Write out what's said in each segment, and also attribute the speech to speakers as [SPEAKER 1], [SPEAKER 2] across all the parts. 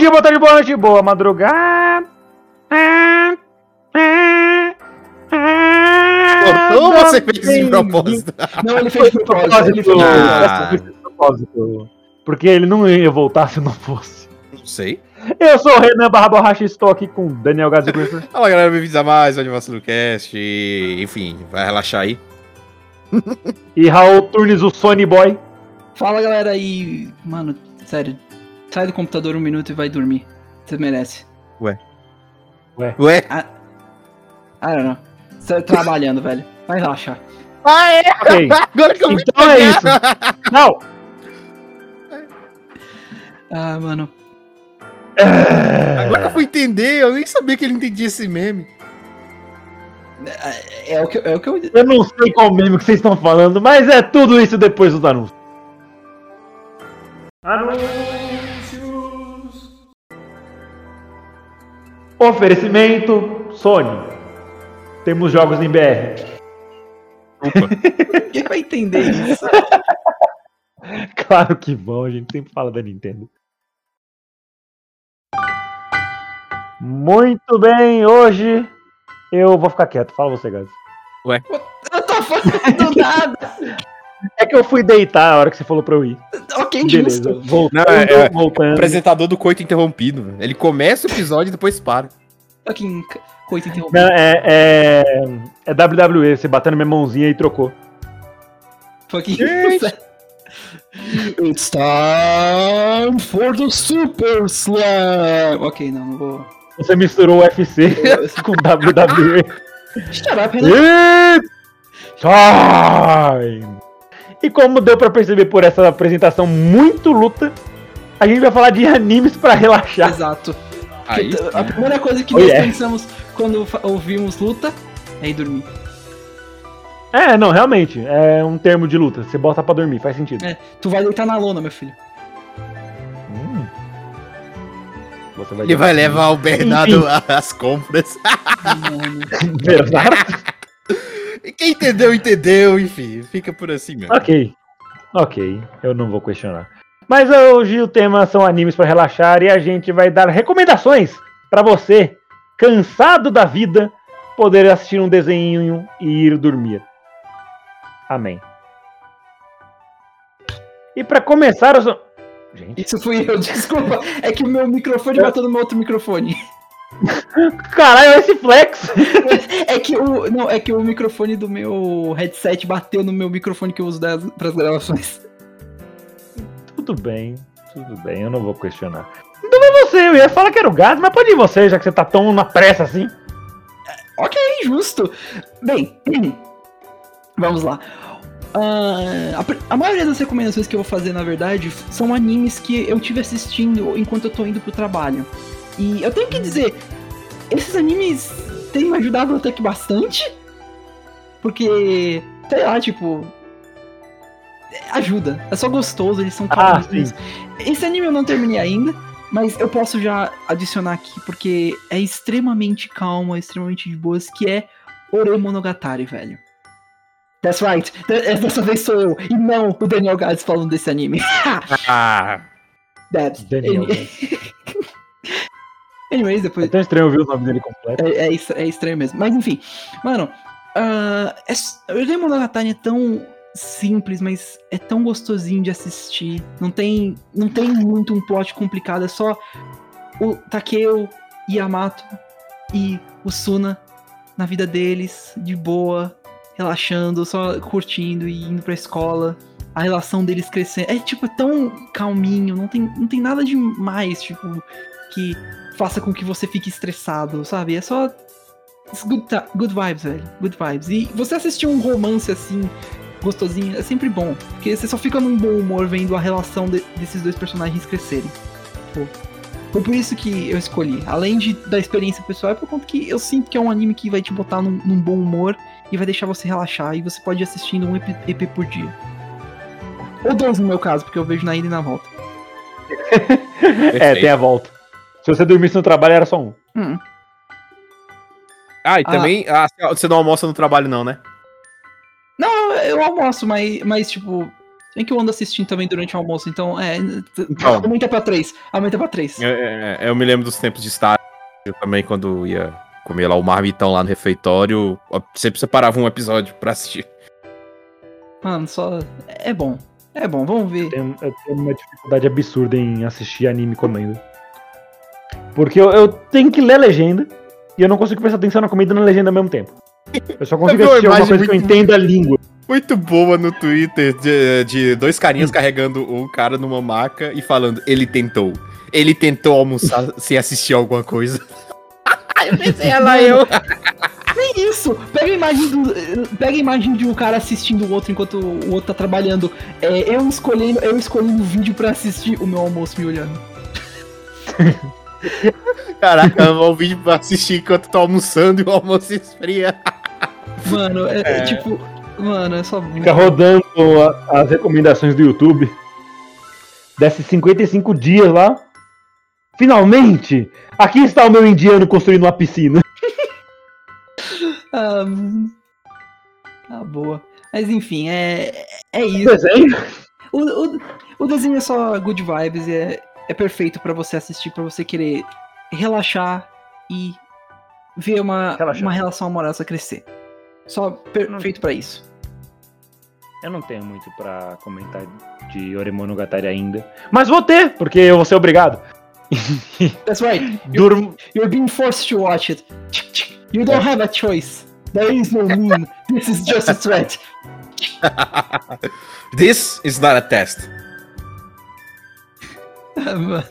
[SPEAKER 1] dia, boa tarde, boa noite, boa madrugada. Ah, ah, ah,
[SPEAKER 2] Ou você fez de propósito?
[SPEAKER 1] Não, ele fez de propósito. Ele fez
[SPEAKER 2] Ah.
[SPEAKER 1] de propósito. Porque ele não ia voltar se não fosse.
[SPEAKER 2] Não sei.
[SPEAKER 1] Eu sou o Renan Barra Borracha e estou aqui com Daniel Griffer.
[SPEAKER 2] Fala galera, bem-vindos a mais um Anivacilo Cast. Enfim, vai relaxar aí.
[SPEAKER 1] e Raul Turnes, o Sony Boy.
[SPEAKER 3] Fala galera aí, mano, sério, sai do computador um minuto e vai dormir. Você merece.
[SPEAKER 2] Ué?
[SPEAKER 3] I don't know. Você tá trabalhando, velho. Vai relaxar.
[SPEAKER 2] Ah, é?
[SPEAKER 1] Ok.
[SPEAKER 2] Agora que eu me
[SPEAKER 1] Então é isso. Não!
[SPEAKER 3] Ah, mano.
[SPEAKER 2] Agora que eu fui entender, eu nem sabia que ele entendia esse meme.
[SPEAKER 3] É, é o que, é o que eu.
[SPEAKER 1] Eu não sei qual meme que vocês estão falando, mas é tudo isso depois dos anúncios. Anúncios. Oferecimento Sony. Temos jogos em BR.
[SPEAKER 3] Quem vai entender isso?
[SPEAKER 1] Claro que vão, a gente sempre fala da Nintendo. Muito bem, hoje eu vou ficar quieto. Fala você, Gazi.
[SPEAKER 3] Eu tô fazendo nada.
[SPEAKER 1] É que eu fui deitar a hora que você falou pra eu ir.
[SPEAKER 3] ok,
[SPEAKER 1] Beleza,
[SPEAKER 3] justo.
[SPEAKER 1] voltando,
[SPEAKER 2] Não, é- é-
[SPEAKER 1] voltando.
[SPEAKER 2] Apresentador do Coito Interrompido. velho. Ele começa o episódio e depois para.
[SPEAKER 3] Fucking coisa interrompida.
[SPEAKER 1] Não, é, é, é WWE, você bateu na minha mãozinha e trocou.
[SPEAKER 3] Fucking. It's time for the Super Slam. Ok, não, não vou.
[SPEAKER 1] Você misturou o UFC com WWE.
[SPEAKER 3] Shut up.
[SPEAKER 1] It's time! E como deu pra perceber por essa apresentação muito luta, a gente vai falar de animes pra relaxar.
[SPEAKER 3] Exato.
[SPEAKER 2] Aí,
[SPEAKER 3] a primeira coisa que
[SPEAKER 1] Oh,
[SPEAKER 3] nós
[SPEAKER 1] yeah.
[SPEAKER 3] pensamos quando ouvimos luta é ir dormir.
[SPEAKER 1] É, não, realmente, é um termo de luta. Você bota pra dormir, faz sentido.
[SPEAKER 3] É, tu vai deitar na lona, meu filho.
[SPEAKER 1] Hum. Você vai
[SPEAKER 2] ele vai levar o Bernardo às compras.
[SPEAKER 1] Bernardo?
[SPEAKER 2] Quem entendeu, entendeu. Enfim, fica por assim mesmo.
[SPEAKER 1] Ok. Ok, eu não vou questionar. Mas hoje o tema são animes para relaxar e a gente vai dar recomendações para você, cansado da vida, poder assistir um desenho e ir dormir. Amém. E para começar, eu sou... gente,
[SPEAKER 3] Isso fui eu, desculpa. É que o meu microfone bateu no meu outro microfone.
[SPEAKER 1] caralho, esse flex.
[SPEAKER 3] É que o. Não, é que o microfone do meu headset bateu no meu microfone que eu uso das, pras gravações.
[SPEAKER 1] tudo bem, tudo bem, eu não vou questionar. Então é você, eu ia falar que era o gato, mas pode ir você, já que você tá tão na pressa assim.
[SPEAKER 3] Ok, justo. Bem, vamos lá. Ah, a, a maioria das recomendações que eu vou fazer, na verdade, são animes que eu tive assistindo enquanto eu tô indo pro trabalho. E eu tenho que dizer, esses animes têm me ajudado até que bastante. Porque, sei lá, tipo. Ajuda. É só gostoso, eles são
[SPEAKER 1] Ah,
[SPEAKER 3] calminhos. Esse anime eu não terminei ainda, mas eu posso já adicionar aqui, porque é extremamente calmo, é extremamente de boas, que é Ore Monogatari, velho. That's right. D- Dessa vez sou eu, e não o Daniel Gades falando desse anime.
[SPEAKER 2] Ah,
[SPEAKER 3] That's...
[SPEAKER 1] Daniel.
[SPEAKER 3] Anyways,
[SPEAKER 1] É
[SPEAKER 3] depois...
[SPEAKER 1] tão estranho ouvir o nome dele completo.
[SPEAKER 3] É, é, é estranho mesmo. Mas enfim, mano, ah, é, s- Ore Monogatari é tão simples, mas é tão gostosinho de assistir. Não tem, não tem muito um plot complicado, é só o Takeo, Yamato e o Suna na vida deles, de boa, relaxando, só curtindo e indo pra escola. A relação deles crescendo. É tipo, é tão calminho, não tem, não tem nada demais, tipo, que faça com que você fique estressado, sabe? É só good, good vibes, velho. Good vibes. E você assistir um romance assim, gostosinho, é sempre bom. Porque você só fica num bom humor vendo a relação de- desses dois personagens crescerem. Pô. Foi por isso que eu escolhi. Além de, da experiência pessoal, é por conta que eu sinto que é um anime que vai te botar num, num bom humor e vai deixar você relaxar. E você pode ir assistindo um EP, EP por dia. Ou dois no meu caso, porque eu vejo na ida e na volta.
[SPEAKER 1] É, tem a volta. Se você dormisse no trabalho, era só um.
[SPEAKER 3] Hum.
[SPEAKER 2] Ah, e também. Ah, você não almoça no trabalho, não, né?
[SPEAKER 3] Não, eu almoço, mas, mas tipo. Tem que eu ando assistindo também durante o almoço, então é.
[SPEAKER 2] Então.
[SPEAKER 3] Aumenta pra três. Aumenta pra três.
[SPEAKER 2] Eu, é, eu me lembro dos tempos de estágio eu também, quando ia comer lá o marmitão lá no refeitório, eu sempre separava um episódio pra assistir.
[SPEAKER 3] Mano, só. É bom. É bom, vamos ver.
[SPEAKER 1] Eu tenho, eu tenho uma dificuldade absurda em assistir anime comendo. Porque eu, eu tenho que ler a legenda e eu não consigo prestar atenção na comida e na legenda ao mesmo tempo. Eu só consigo assistir alguma
[SPEAKER 2] imagem
[SPEAKER 1] coisa que eu
[SPEAKER 2] muito-
[SPEAKER 1] entenda a língua.
[SPEAKER 2] Muito boa no Twitter de, de dois carinhas carregando um cara numa maca e falando, ele tentou. Ele tentou almoçar sem assistir alguma coisa. eu pensei, é lá eu.
[SPEAKER 3] Nem isso! Pega a imagem do. Pega a imagem de um cara assistindo o outro enquanto o outro tá trabalhando. É, eu escolhendo, eu escolhendo o vídeo pra assistir o meu almoço me olhando.
[SPEAKER 2] Caraca, o vídeo pra assistir enquanto tá almoçando e o almoço esfria.
[SPEAKER 3] Mano, é, é tipo. Mano, é só.
[SPEAKER 1] Fica rodando a- as recomendações do YouTube. Desce 55 dias lá. Finalmente! Aqui está o meu indiano construindo uma piscina.
[SPEAKER 3] Ah, mano. Tá boa. Mas enfim, é, é isso.
[SPEAKER 1] Desenho?
[SPEAKER 3] O, o, o desenho é só good vibes, é, é perfeito pra você assistir, pra você querer relaxar e ver uma,
[SPEAKER 1] Relaxar.
[SPEAKER 3] uma relação amorosa crescer. Só perfeito pra isso.
[SPEAKER 1] Eu não tenho muito pra comentar de Oremonogatari ainda. Mas vou ter, porque eu vou ser obrigado.
[SPEAKER 3] That's right.
[SPEAKER 1] Durmo.
[SPEAKER 3] You're being forced to watch it. You don't have a choice. There is no meme. This is just a threat.
[SPEAKER 2] This is not a test.
[SPEAKER 3] Ah, mano.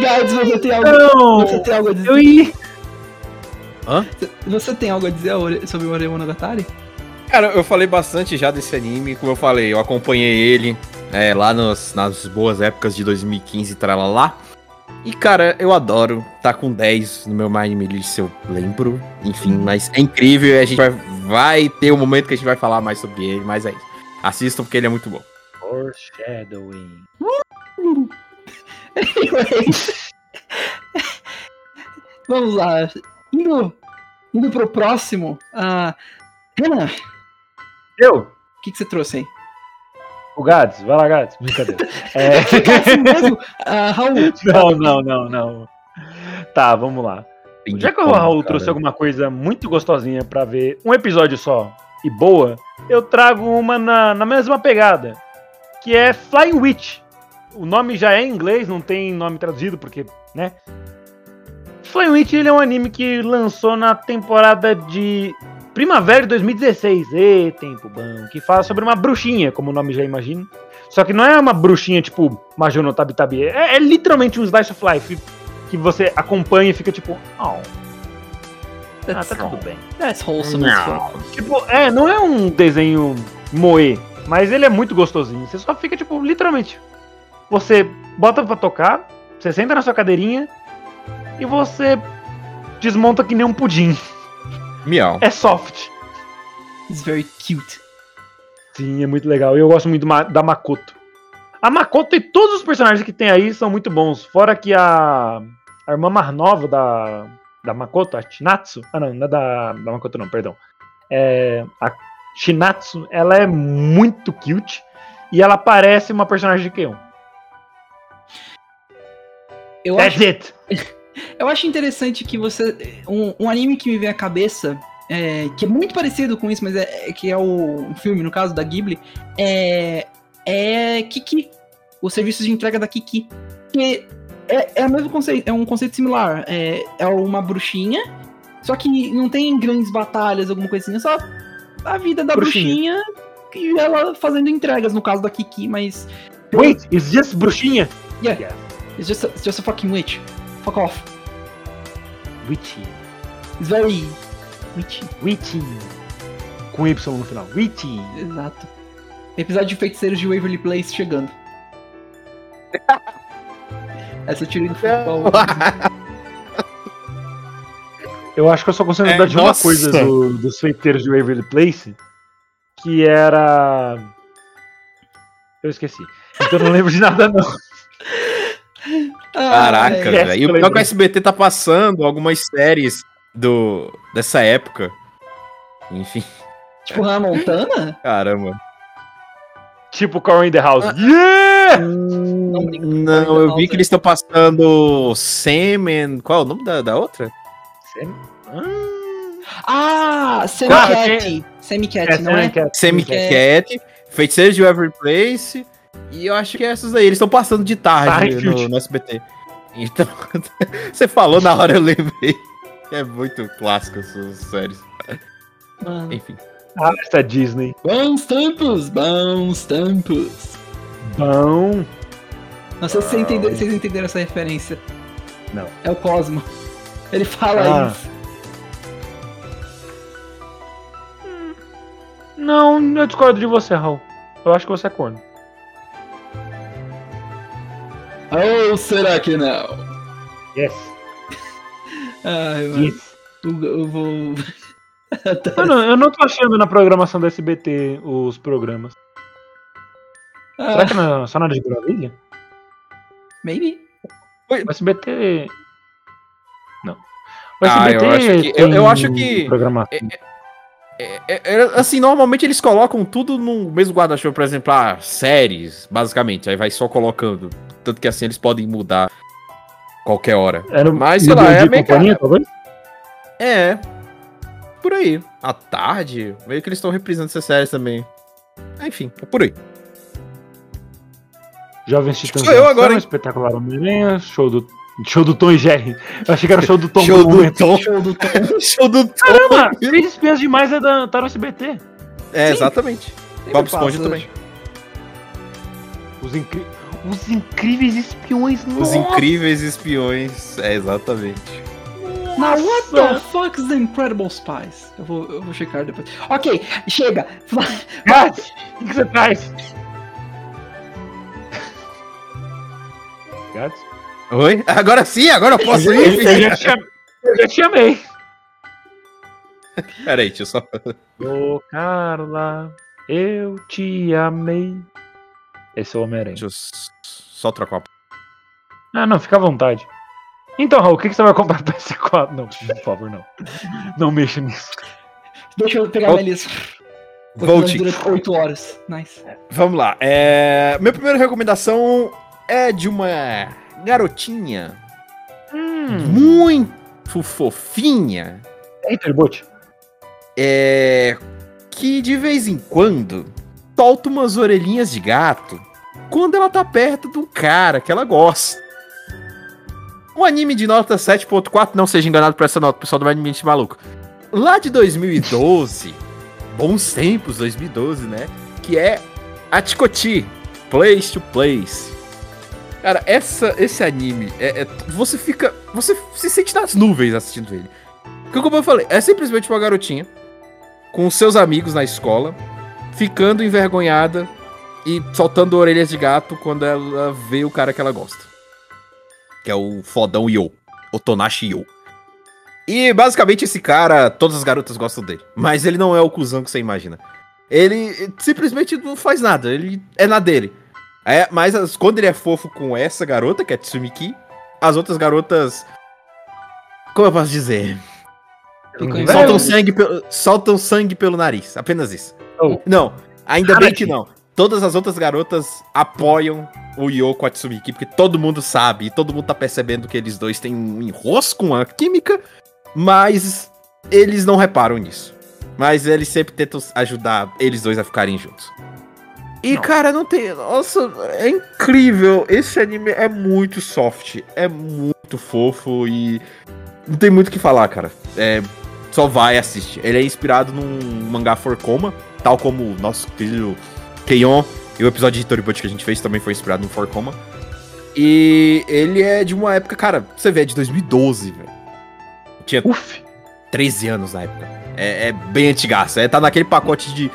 [SPEAKER 3] Guys, você tem algo,
[SPEAKER 1] Não!
[SPEAKER 3] você tem algo a dizer?
[SPEAKER 1] Eu ia.
[SPEAKER 3] Você tem algo a dizer sobre o Oremonogatari?
[SPEAKER 2] Cara, eu falei bastante já desse anime, como eu falei, eu acompanhei ele é, lá nos- nas boas épocas de 2015 e tralalá. E cara, eu adoro, tá com 10 no meu Anime List, eu lembro. Enfim, mas é incrível e a gente vai, vai ter um momento que a gente vai falar mais sobre ele, mas é isso. Assistam porque ele é muito bom.
[SPEAKER 1] Foreshadowing.
[SPEAKER 3] Vamos lá. Indo, indo pro próximo. ah, Renan,
[SPEAKER 1] Eu?
[SPEAKER 3] o que, que você trouxe aí?
[SPEAKER 1] O Gads, vai lá, Gads. Brincadeira. É...
[SPEAKER 3] Assim mesmo? Ah, Raul,
[SPEAKER 1] não, não, não, não. Tá, vamos lá. Já que o Raul trouxe alguma coisa muito gostosinha pra ver um episódio só e boa, eu trago uma na, na mesma pegada, que é Flying Witch. O nome já é em inglês, não tem nome traduzido, porque, né? Flying Witch ele é um anime que lançou na temporada de primavera de 2016. Ê, tempo bom. Que fala sobre uma bruxinha, como o nome já imagina. Só que não é uma bruxinha tipo Majuno Tabi Tabi. É, é literalmente um slice of life que você acompanha e fica tipo, oh, ah, tá tudo bem.
[SPEAKER 3] that's wholesome fuck.
[SPEAKER 1] Tipo, é, não é um desenho moe, mas ele é muito gostosinho. Você só fica, tipo, literalmente. Você bota pra tocar, você senta na sua cadeirinha e você desmonta que nem um pudim.
[SPEAKER 2] Miau.
[SPEAKER 1] É soft.
[SPEAKER 3] It's very cute.
[SPEAKER 1] Sim, é muito legal. E eu gosto muito da Makoto. A Makoto e todos os personagens que tem aí são muito bons. Fora que a, a irmã mais nova da, da Makoto, a Shinatsu. Ah, não, não é da, da Makoto, não, perdão. É, a Shinatsu, ela é muito cute. E ela parece uma personagem de Keon.
[SPEAKER 3] Eu
[SPEAKER 1] That's
[SPEAKER 3] acho,
[SPEAKER 1] it!
[SPEAKER 3] eu acho interessante que você. Um, um anime que me vem à cabeça, é, que é muito parecido com isso, mas é, é- que é o um filme, no caso, da Ghibli, é. É Kiki. O serviço de entrega da Kiki. Que é, é o mesmo conceito, é um conceito similar. É, é uma bruxinha, só que não tem grandes batalhas, alguma coisa assim, é só a vida da
[SPEAKER 1] Bruxinha.
[SPEAKER 3] bruxinha, e ela fazendo entregas, no caso da Kiki, mas.
[SPEAKER 1] Wait, is just bruxinha?
[SPEAKER 3] Yeah.
[SPEAKER 1] Yes.
[SPEAKER 3] It's just a, it's just a fucking witch. Fuck off.
[SPEAKER 1] Witchy.
[SPEAKER 3] It's very witchy.
[SPEAKER 1] Witchy. com Y no final. Witty.
[SPEAKER 3] Exato. Episódio de Feiticeiros de Waverly Place chegando. Essa tirei do futebol.
[SPEAKER 1] Eu acho que eu só consigo
[SPEAKER 2] É,
[SPEAKER 1] lembrar de uma
[SPEAKER 2] nossa.
[SPEAKER 1] coisa do- dos feiteiros de Waverly Place, que era. Eu esqueci. Então eu não lembro de nada, não.
[SPEAKER 2] Caraca,
[SPEAKER 1] é,
[SPEAKER 2] velho. E o pior é que o. SBT tá passando algumas séries do, dessa época. Enfim,
[SPEAKER 3] Tipo Hannah Montana?
[SPEAKER 2] caramba.
[SPEAKER 1] Tipo Carl in the House.
[SPEAKER 2] Ah.
[SPEAKER 1] Yeah!
[SPEAKER 3] Não.
[SPEAKER 2] Não, eu vi que eles estão passando Semen. Qual é o nome da, da outra?
[SPEAKER 3] Ah,
[SPEAKER 1] Ah,
[SPEAKER 3] Semi-Cat. Semi-Cat, não é?
[SPEAKER 1] Cat.
[SPEAKER 2] Semi-Cat, Feiticeiros de Every Place. E eu acho que é essas aí. Eles estão passando de tarde no, no SBT. Então, você falou na hora, eu lembrei. É muito clássico essas séries.
[SPEAKER 3] Mano.
[SPEAKER 2] Enfim.
[SPEAKER 1] Ah, essa Disney.
[SPEAKER 3] Bons tempos, bons tempos.
[SPEAKER 1] Bom.
[SPEAKER 3] Não sei se vocês entenderam, vocês entenderam essa referência.
[SPEAKER 1] Não.
[SPEAKER 3] É o Cosmo. Ele fala
[SPEAKER 1] Ah.
[SPEAKER 3] isso.
[SPEAKER 1] Não, eu discordo de você, Raul. Eu acho que você é corno.
[SPEAKER 3] Ou será que não?
[SPEAKER 1] Yes.
[SPEAKER 3] Ai, mano.
[SPEAKER 1] yes.
[SPEAKER 3] Eu, eu vou.
[SPEAKER 1] Eu não, eu não tô achando na programação do SBT os programas. Será
[SPEAKER 3] Ah,
[SPEAKER 1] que não, só na de Brasília?
[SPEAKER 3] maybe.
[SPEAKER 1] O SBT. Não. O
[SPEAKER 2] Ah, eu acho que- eu- eu acho que-
[SPEAKER 1] Programação.
[SPEAKER 2] É, é, é, assim, normalmente eles colocam tudo no mesmo guarda-chuva, por exemplo, ah, séries, basicamente. Aí vai só colocando. Tanto que assim eles podem mudar qualquer hora.
[SPEAKER 1] Era
[SPEAKER 2] mas,
[SPEAKER 1] no
[SPEAKER 2] sei lá, é meio
[SPEAKER 1] companhia,
[SPEAKER 2] que-
[SPEAKER 1] talvez?
[SPEAKER 2] É. Por aí. À tarde, meio que eles estão reprisando essas séries também. Enfim, é por aí.
[SPEAKER 1] Jovens Titãs
[SPEAKER 2] sou eu agora, hein?
[SPEAKER 1] Espetacular Homem-Aranha, show do, show do Tom e Jerry. Eu achei que era show do Tom
[SPEAKER 2] Show do. Tom.
[SPEAKER 3] Show do Tom.
[SPEAKER 2] Show do Tom.
[SPEAKER 1] Caramba, Três Espiãs Demais é da, tá no SBT.
[SPEAKER 2] É, exatamente. Bob Esponja também.
[SPEAKER 1] Os, incri... Os incríveis espiões.
[SPEAKER 2] Os
[SPEAKER 1] nossa.
[SPEAKER 2] incríveis espiões. É, exatamente.
[SPEAKER 3] Now, what the fuck is the Incredible Spies? Eu vou, eu vou checar depois. Ok, chega.
[SPEAKER 1] Gats, o que você traz? Gats?
[SPEAKER 2] Oi? Agora sim, agora eu posso ir?
[SPEAKER 1] eu já te chamei. Eu já te chamei.
[SPEAKER 2] Pera aí, deixa eu só.
[SPEAKER 1] Ô, Carla, eu te amei. Esse é o Homem-Aranha.
[SPEAKER 2] Deixa eu só trocar uma.
[SPEAKER 1] Ah, não, fica à vontade. Então, Raul, o que, que você vai comprar pro PS4? Não, por favor, não. Não mexa nisso.
[SPEAKER 3] Deixa eu pegar
[SPEAKER 2] Vol-
[SPEAKER 3] minha lista.
[SPEAKER 2] Volte.
[SPEAKER 3] Durante 8 horas. Nice.
[SPEAKER 2] Vamos lá. É... Minha primeira recomendação é de uma garotinha
[SPEAKER 1] Hum.
[SPEAKER 2] muito fofinha.
[SPEAKER 1] Eita.
[SPEAKER 2] É. Que de vez em quando solta umas orelhinhas de gato quando ela tá perto de um cara que ela gosta. Um anime de nota 7.4, não seja enganado por essa nota, pessoal do anime de maluco. Lá de 2012, bons tempos, 2012, né? Que é Achikoti, Place to Place. Cara, essa, esse anime, é, é- você fica. Você se sente nas nuvens assistindo ele. Porque, como eu falei, é simplesmente uma garotinha com seus amigos na escola, ficando envergonhada e soltando orelhas de gato quando ela vê o cara que ela gosta. Que é o fodão Yo. O Tonashi Yo. E basicamente esse cara, todas as garotas gostam dele. Mas ele não é o cuzão que você imagina. Ele simplesmente não faz nada, ele é na dele. É, mas as- quando ele é fofo com essa garota, que é Tsumiki, as outras garotas. Como eu posso dizer?
[SPEAKER 1] Velho.
[SPEAKER 2] Soltam sangue, pelo, soltam sangue pelo nariz. Apenas isso. Não, ainda
[SPEAKER 1] Cara,
[SPEAKER 2] bem que não. Todas as outras garotas apoiam o Yoko Atsumiki, porque todo mundo sabe, e todo mundo tá percebendo que eles dois têm um enrosco, uma química, mas eles não reparam nisso. Mas eles sempre tentam ajudar eles dois a ficarem juntos. E,
[SPEAKER 1] Não.
[SPEAKER 2] cara, não tem. Nossa, é incrível. Esse anime é muito soft, é muito fofo e. Não tem muito o que falar, cara. É, só vai e assiste. Ele é inspirado num mangá For Coma, tal como o nosso querido Keion e o episódio de Toribut que a gente fez também foi inspirado no For Coma. E ele é de uma época, cara, você vê, é de 2012, velho. Tinha
[SPEAKER 1] Uf.
[SPEAKER 2] 13 anos na época. É, é bem antigaço. É, tá naquele pacote de,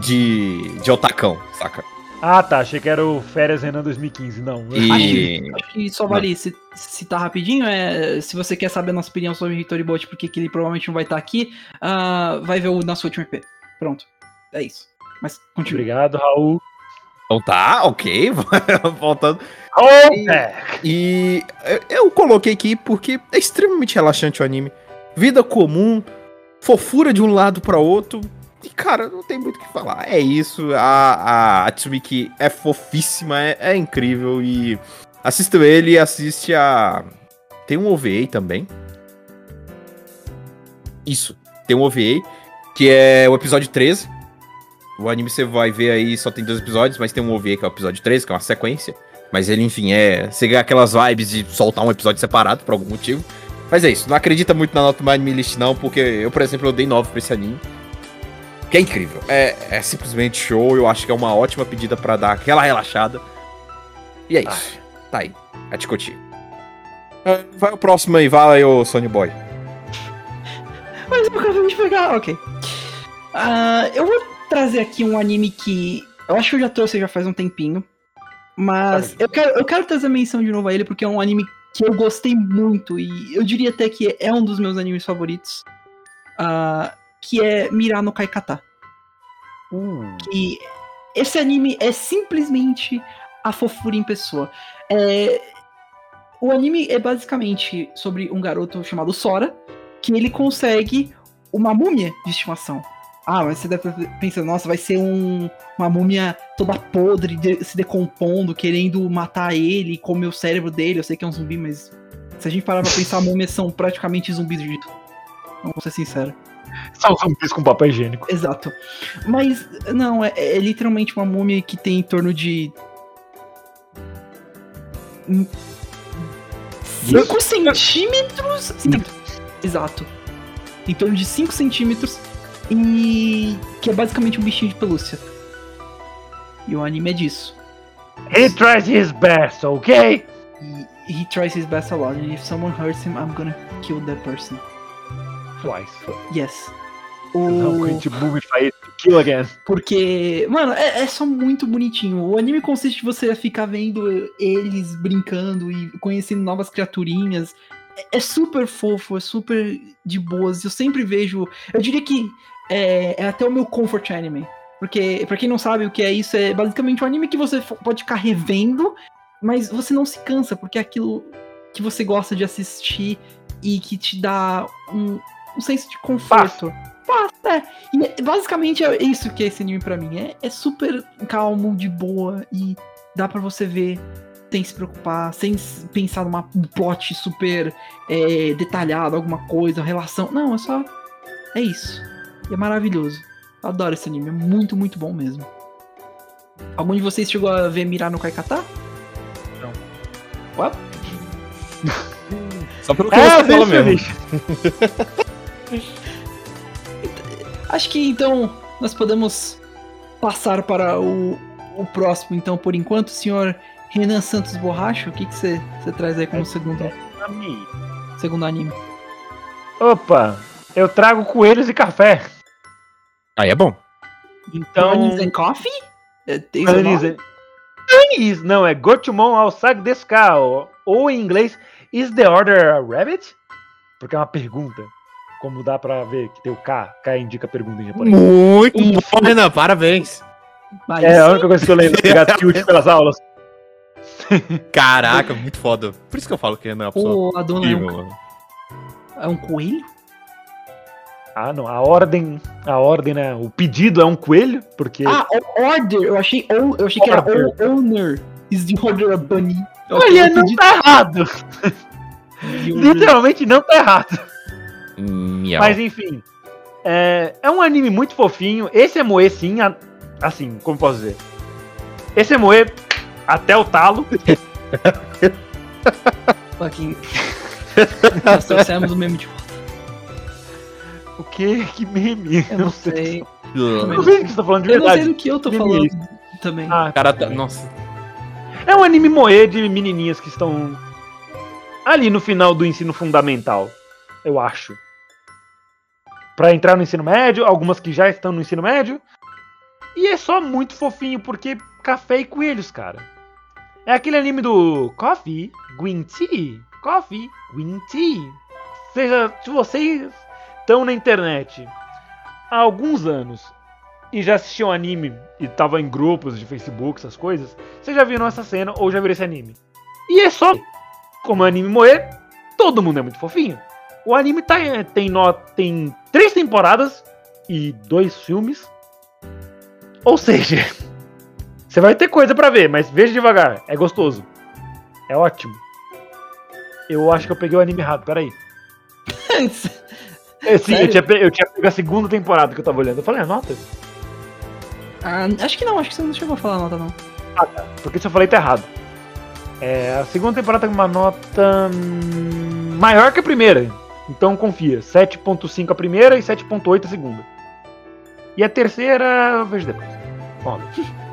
[SPEAKER 2] de, de otacão, saca?
[SPEAKER 1] Ah, tá. Achei que era o Férias Renan 2015. Não.
[SPEAKER 2] E.
[SPEAKER 3] Acho que só vale ci- citar rapidinho. É, se você quer saber a nossa opinião sobre Hitori Bolt, porque que ele provavelmente não vai estar aqui, ah, vai ver o nosso último EP. Pronto. É isso. Mas continue.
[SPEAKER 1] Obrigado, Raul.
[SPEAKER 2] Então tá, ok. Voltando.
[SPEAKER 1] Oh, é.
[SPEAKER 2] E eu- coloquei aqui porque é extremamente relaxante o anime. Vida comum, fofura de um lado pra outro. E, cara, não tem muito o que falar. É isso. A, a Tsumiki é fofíssima, é, é incrível. E assista ele e assiste a. Tem um OVA também. Isso, tem um OVA, que é o episódio 13. O anime você vai ver aí, só tem dois episódios, mas tem um OVA que é o episódio 13, que é uma sequência. Mas ele, enfim, é. Você ganha aquelas vibes de soltar um episódio separado por algum motivo. Mas é isso, não acredita muito na nota do Anime List, não, porque eu, por exemplo, eu dei 9 pra esse anime. Que é incrível. É, é simplesmente show. Eu acho que é uma ótima pedida pra dar aquela relaxada. E é isso. Tá aí. A Ticotia. Ah, Vai o próximo aí, vai aí, ô Sony Boy.
[SPEAKER 3] Mas eu acabei de pegar, ok. Ah, eu vou trazer aqui um anime que eu acho que eu já trouxe já faz um tempinho. Mas eu quero, eu quero trazer menção de novo a ele porque é um anime que eu gostei muito e eu diria até que é um dos meus animes favoritos. ah, que é Mirar no Kaikata.
[SPEAKER 1] Hum,
[SPEAKER 3] que esse anime é simplesmente a fofura em pessoa. É, o anime é basicamente sobre um garoto chamado Sora, que ele consegue uma múmia de estimação. Ah, mas você deve estar pensando, nossa, vai ser um- uma múmia toda podre, de- se decompondo, querendo matar ele e comer o cérebro dele. Eu sei que é um zumbi, mas se a gente parar pra pensar, múmias são praticamente zumbis de Vamos ser sincero.
[SPEAKER 1] São zumbis com papel higiênico.
[SPEAKER 3] Exato. Mas, não, é, é literalmente uma múmia que tem em torno de. 5 centímetros? Centímetros. Exato. Em torno de 5 centímetros. E. que é basicamente um bichinho de pelúcia. E o anime é disso.
[SPEAKER 1] He tries his best, ok?
[SPEAKER 3] E he tries his best a lot. And if someone hurts him, I'm gonna kill that person.
[SPEAKER 1] Twice.
[SPEAKER 3] Yes.
[SPEAKER 1] I'm
[SPEAKER 3] O...
[SPEAKER 1] going to it to kill again.
[SPEAKER 3] Porque, mano, é, é só muito bonitinho. O anime consiste de você ficar vendo eles brincando e conhecendo novas criaturinhas. É, é super fofo, é super de boas. Eu sempre vejo. Eu diria que é, é até o meu comfort anime. Porque, pra quem não sabe o que é isso, é basicamente um anime que você pode ficar revendo, mas você não se cansa, porque é aquilo que você gosta de assistir e que te dá um, um senso de conforto. Paz, é. E é- basicamente é isso que é esse anime pra mim. É, é super calmo, de boa e dá pra você ver sem se preocupar, sem pensar numa um plot super é, detalhado, alguma coisa, relação. Não, é só. É isso. E é maravilhoso. Eu adoro esse anime, é muito, muito bom mesmo. Algum de vocês chegou a ver Mirar no Kaikata?
[SPEAKER 1] Não.
[SPEAKER 3] What?
[SPEAKER 2] Só pelo que
[SPEAKER 1] Ah,
[SPEAKER 2] você fala mesmo.
[SPEAKER 3] Acho que então nós podemos passar para o, o próximo, então, por enquanto, senhor Renan Santos Borracho, o que que você traz aí como segundo,
[SPEAKER 1] Ami.
[SPEAKER 3] segundo anime?
[SPEAKER 1] Opa, eu trago coelhos e café.
[SPEAKER 2] Aí é bom.
[SPEAKER 1] Então.
[SPEAKER 3] Bunnies and Coffee?
[SPEAKER 1] Bunnies and- Bunnies, não, é Gochumon Alsag Descal. Ou em inglês, Is the order a rabbit? Porque é uma pergunta. Como dá pra ver que tem o K. K indica pergunta em japonês.
[SPEAKER 2] Muito bom, Renan. Parabéns.
[SPEAKER 3] Mas,
[SPEAKER 1] É a única coisa que eu lembro, pegar tilt pelas aulas.
[SPEAKER 2] Caraca, muito foda. Por isso que eu falo que Renan é uma pessoa
[SPEAKER 3] o, dona é um, é um coelho?
[SPEAKER 1] Ah, não. A ordem. A ordem, né? O pedido é um coelho, porque.
[SPEAKER 3] Ah, o order, eu achei, ou- eu achei que era
[SPEAKER 1] Order.
[SPEAKER 3] owner is the order a bunny.
[SPEAKER 1] Olha, não
[SPEAKER 3] pedi-
[SPEAKER 1] tá errado.
[SPEAKER 3] order-
[SPEAKER 1] Literalmente não tá errado.
[SPEAKER 2] Miau.
[SPEAKER 1] Mas enfim. É, é um anime muito fofinho. Esse é moe sim, a- assim, como posso dizer? Esse é moe até o talo.
[SPEAKER 3] Fucking... Nós trouxemos o meme de volta.
[SPEAKER 1] O que? Que meme?
[SPEAKER 3] Eu não sei.
[SPEAKER 1] Eu não sei o que você tá falando de
[SPEAKER 3] Eu não sei
[SPEAKER 1] verdade.
[SPEAKER 3] do que eu tô
[SPEAKER 1] Meme
[SPEAKER 3] falando também.
[SPEAKER 1] Ah,
[SPEAKER 2] Cara, tá... Nossa.
[SPEAKER 1] é um anime moe de menininhas que estão ali no final do ensino fundamental. Eu acho. pra entrar no ensino médio, algumas que já estão no ensino médio. E é só muito fofinho, porque café e coelhos, cara. É aquele anime do Coffee, Green Tea, Coffee, Green Tea. Ou seja, se vocês estão na internet há alguns anos e já assistiam anime e tava em grupos de Facebook, essas coisas, vocês já viram essa cena ou já viram esse anime. E é só como o anime morrer, todo mundo é muito fofinho. O anime tá, tem, no, tem três temporadas e dois filmes. Ou seja, você vai ter coisa pra ver, mas veja devagar, é gostoso. É ótimo. Eu acho que eu peguei o anime errado, peraí. É, sim, eu tinha, eu tinha pego a segunda temporada que eu tava olhando. Eu falei, anota.
[SPEAKER 3] Ah, acho que não, acho que você não chegou a falar a nota, não.
[SPEAKER 1] Ah, tá. Porque se eu falei tá errado. É, a segunda temporada tem uma nota maior que a primeira. Então confia. 7.5 a primeira e 7.8 a segunda. E a terceira eu vejo depois. Bom.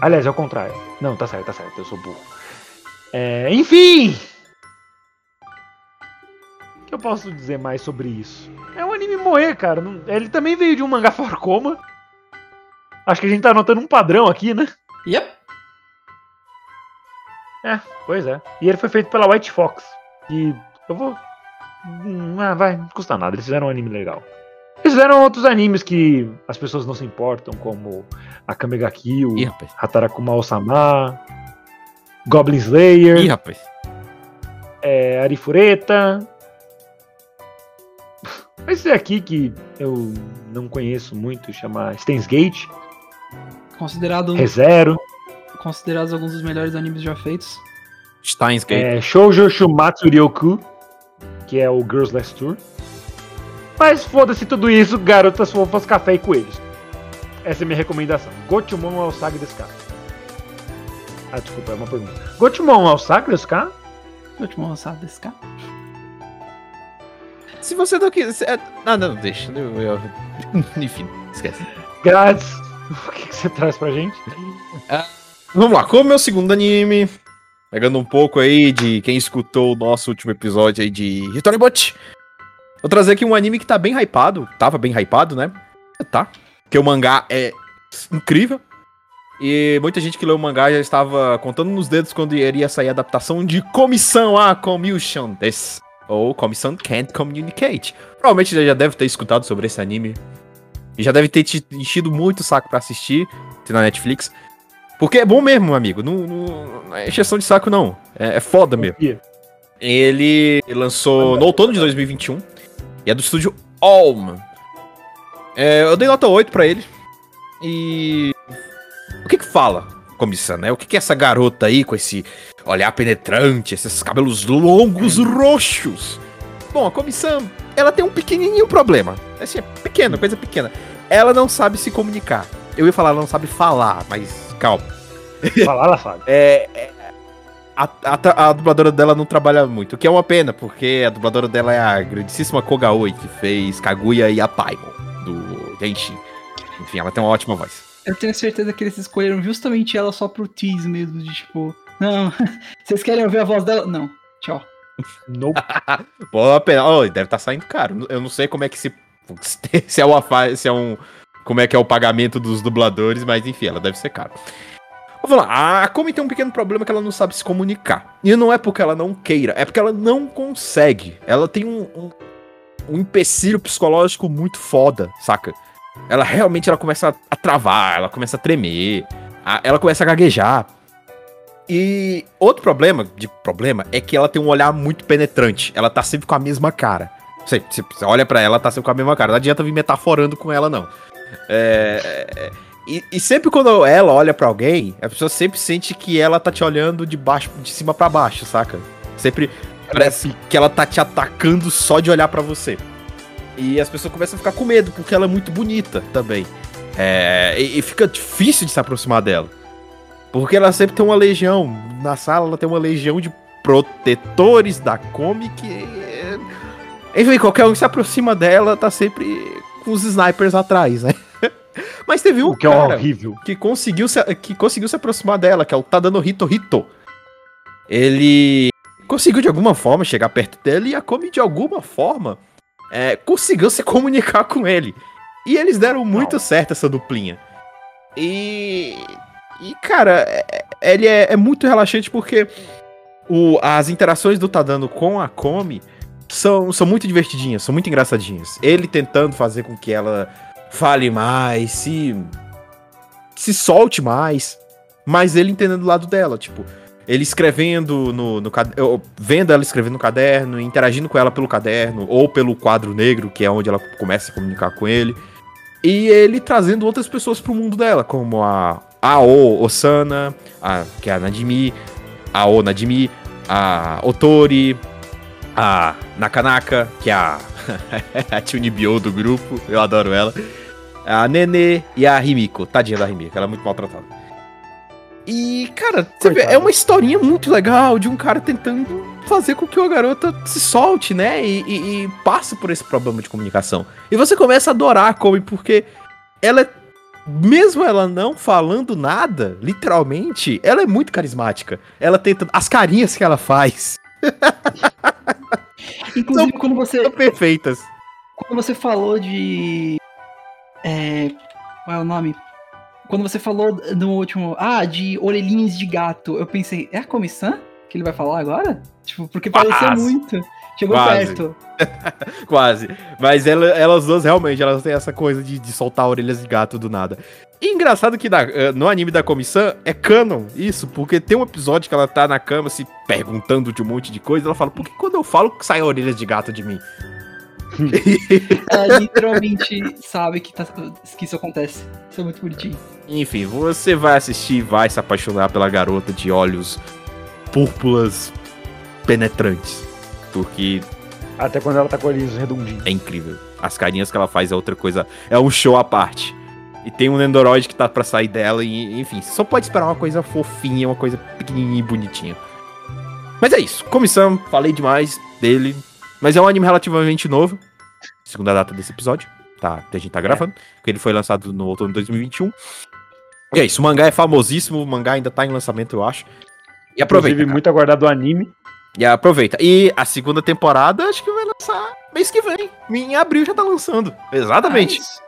[SPEAKER 1] Aliás, é o contrário. Não, tá certo, tá certo. Eu sou burro. É, enfim! O que eu posso dizer mais sobre isso? É um anime moe, cara. Ele também veio de um mangá Forcoma. Acho que a gente tá notando um padrão aqui, né?
[SPEAKER 3] Yep.
[SPEAKER 1] É, pois é. E ele foi feito pela White Fox. E eu vou. Hum, Ah, vai, não custa nada. Eles fizeram um anime legal. Eles fizeram outros animes que as pessoas não se importam, como Akame ga Kill,
[SPEAKER 2] Ih, rapaz.
[SPEAKER 1] Hatarakuma Osama, Goblin Slayer,
[SPEAKER 2] Ih, rapaz.
[SPEAKER 1] é, Arifureta. Esse aqui que eu não conheço muito, chama Steins Gate,
[SPEAKER 3] Considerado um,
[SPEAKER 1] ReZero,
[SPEAKER 3] considerados alguns dos melhores animes já feitos.
[SPEAKER 2] Steins Gate.
[SPEAKER 1] é, Shoujo Shumatsu Ryoku, que é o Girls Last Tour. Mas foda-se tudo isso, garotas fofas, café e coelhos. Essa é a minha recomendação. Gochumon é o Saga desse cara. Ah, desculpa, é uma pergunta. Gochumon é o Saga desse cara?
[SPEAKER 3] Último lançado desse cara.
[SPEAKER 2] Se você não quiser. Ah, não, deixa. Eu, eu- Enfim, esquece.
[SPEAKER 1] Grátis. O que, que você traz pra gente?
[SPEAKER 2] Vamos lá, como meu segundo anime, pegando um pouco aí de quem escutou o nosso último episódio aí de History Bot, vou trazer aqui um anime que tá bem hypado, tava bem hypado, né? Tá. Porque o mangá é incrível. E muita gente que leu o mangá já estava contando nos dedos quando iria sair a adaptação de Comissão a Commission des, ou Comissão Can't Communicate. Provavelmente já já deve ter escutado sobre esse anime. E já deve ter te enchido muito saco pra assistir na Netflix. Porque é bom mesmo, meu amigo. Não, não, não é exceção de saco, não. É, é foda mesmo. Ele lançou no outono de 2021. E é do estúdio Allman. É, eu dei nota 8 pra ele. E. O que que fala, comissão, né? O que que é essa garota aí com esse olhar penetrante, esses cabelos longos roxos? Bom, a comissão, ela tem um pequenininho problema. Assim, é pequeno, coisa pequena. Ela não sabe se comunicar. Eu ia falar, ela não sabe falar, mas calma.
[SPEAKER 1] Falar, ela sabe.
[SPEAKER 2] É, é, a, a- a dubladora dela não trabalha muito, o que é uma pena, porque a dubladora dela é a grandíssima Kogaoi, que fez Kaguya e a Paimon, do Genshin. Enfim, ela tem uma ótima voz.
[SPEAKER 3] Eu tenho certeza que eles escolheram justamente ela só pro tease mesmo, de tipo, não, vocês querem ouvir a voz dela? Não, tchau.
[SPEAKER 1] Nope.
[SPEAKER 2] Pô. Oh, deve estar saindo caro. Eu não sei como é que se. Se é, uma, se é um. Como é que é o pagamento dos dubladores, mas enfim, ela deve ser caro. Vamos lá. A Komi tem um pequeno problema que ela não sabe se comunicar. E não é porque ela não queira, é porque ela não consegue. Ela tem um, um, um empecilho psicológico muito foda, saca? Ela realmente ela começa a, a travar, ela começa a tremer, a- ela começa a gaguejar. E outro problema, de problema, é que ela tem um olhar muito penetrante. Ela tá sempre com a mesma cara. Você, você olha pra ela, tá sempre com a mesma cara. Não adianta vir metaforando com ela, não. É, é, e, e sempre quando ela olha pra alguém, a pessoa sempre sente que ela tá te olhando de baixo, de cima pra baixo, saca? Sempre parece que ela tá te atacando só de olhar pra você. E as pessoas começam a ficar com medo, porque ela é muito bonita também. É, e, e fica difícil de se aproximar dela. Porque ela sempre tem uma legião. Na sala ela tem uma legião de protetores da Komi que. Enfim, qualquer um que se aproxima dela tá sempre com os snipers atrás, né? Mas teve um
[SPEAKER 1] O que é
[SPEAKER 2] cara
[SPEAKER 1] horrível.
[SPEAKER 2] que conseguiu, se, que conseguiu se aproximar dela, que é o Tadano Hito Hito. Ele conseguiu de alguma forma chegar perto dela e a Komi de alguma forma é, conseguiu se comunicar com ele. E eles deram muito certo essa duplinha. E. E, cara, é- ele é, é muito relaxante porque o, as interações do Tadano com a Komi são, são muito divertidinhas, são muito engraçadinhas. Ele tentando fazer com que ela fale mais, se. se solte mais. Mas ele entendendo o lado dela, tipo. Ele escrevendo no, no cad- eu- vendo ela escrevendo no caderno, interagindo com ela pelo caderno, ou pelo quadro negro, que é onde ela começa a comunicar com ele. E ele trazendo outras pessoas pro mundo dela, como a Ao Osana, a, que é a Nadimi, a O Nadimi, a Otori, a Nakanaka, que é a, a Chunibyo do grupo, eu adoro ela. A Nene e a Himiko, tadinha da Himiko, ela é muito maltratada. E, cara, vê, é uma historinha muito legal de um cara tentando fazer com que a garota se solte, né? E, e, e passe por esse problema de comunicação. E você começa a adorar a Kobe porque ela é. Mesmo ela não falando nada, literalmente, ela é muito carismática. Ela tenta. As carinhas que ela faz
[SPEAKER 3] Inclusive, quando você,
[SPEAKER 2] são perfeitas.
[SPEAKER 3] quando você falou de. É, qual é o nome? Quando você falou no último. Ah, de orelhinhas de gato, eu pensei, é a comissão que ele vai falar agora? Tipo, porque parecia
[SPEAKER 2] Quase.
[SPEAKER 3] muito. Chegou
[SPEAKER 2] Quase.
[SPEAKER 3] perto.
[SPEAKER 2] Quase. Mas ela- elas duas realmente, elas têm essa coisa de, de soltar orelhas de gato do nada. E engraçado que na- eh, no anime da comissão é canon isso, porque tem um episódio que ela tá na cama se perguntando de um monte de coisa, ela fala, por que quando eu falo que sai orelhas de gato de mim?
[SPEAKER 3] Ela literalmente sabe que, tá- que isso acontece. Isso é muito bonitinho.
[SPEAKER 2] Enfim, você vai assistir, vai se apaixonar pela garota de olhos púrpuras penetrantes. Porque
[SPEAKER 1] Até quando ela tá com olhinhos redondinhos.
[SPEAKER 2] é incrível. As carinhas que ela faz é outra coisa. É um show à parte. E tem um Nendoroid que tá pra sair dela. E, enfim, só pode esperar uma coisa fofinha, uma coisa pequenininha e bonitinha. Mas é isso. Comissão, falei demais dele. Mas é um anime relativamente novo. Segunda data desse episódio. Tá, que a gente tá gravando. Porque ele foi lançado no outono de 2021. E é isso. O mangá é famosíssimo. O mangá ainda tá em lançamento, eu acho. E aproveita.
[SPEAKER 1] Inclusive,
[SPEAKER 2] cara.
[SPEAKER 1] muito aguardado o anime.
[SPEAKER 2] E aproveita. E a segunda temporada acho que vai lançar mês que vem. Em abril já tá lançando. Exatamente.
[SPEAKER 3] Mas,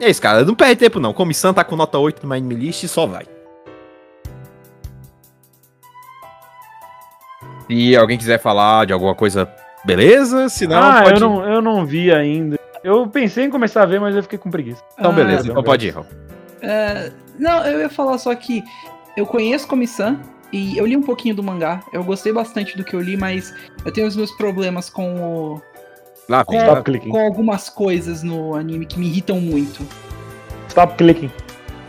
[SPEAKER 2] E é isso, cara. Não perde tempo, não. Comissão tá com nota 8 no Anime List e só vai. Se alguém quiser falar de alguma coisa, beleza? Se não,
[SPEAKER 1] ah,
[SPEAKER 2] pode
[SPEAKER 1] eu não, eu não vi ainda. Eu pensei em começar a ver, mas eu fiquei com preguiça.
[SPEAKER 2] Então,
[SPEAKER 3] Ah,
[SPEAKER 2] beleza.
[SPEAKER 1] não,
[SPEAKER 2] Então pode ir, Raul.
[SPEAKER 3] É, não, eu ia falar só que eu conheço Comissão e eu li um pouquinho do mangá. Eu gostei bastante do que eu li, mas eu tenho os meus problemas com, o-
[SPEAKER 2] Lá,
[SPEAKER 3] com.
[SPEAKER 1] Stop clicking.
[SPEAKER 3] com algumas coisas no anime que me irritam muito.
[SPEAKER 1] Stop clicking.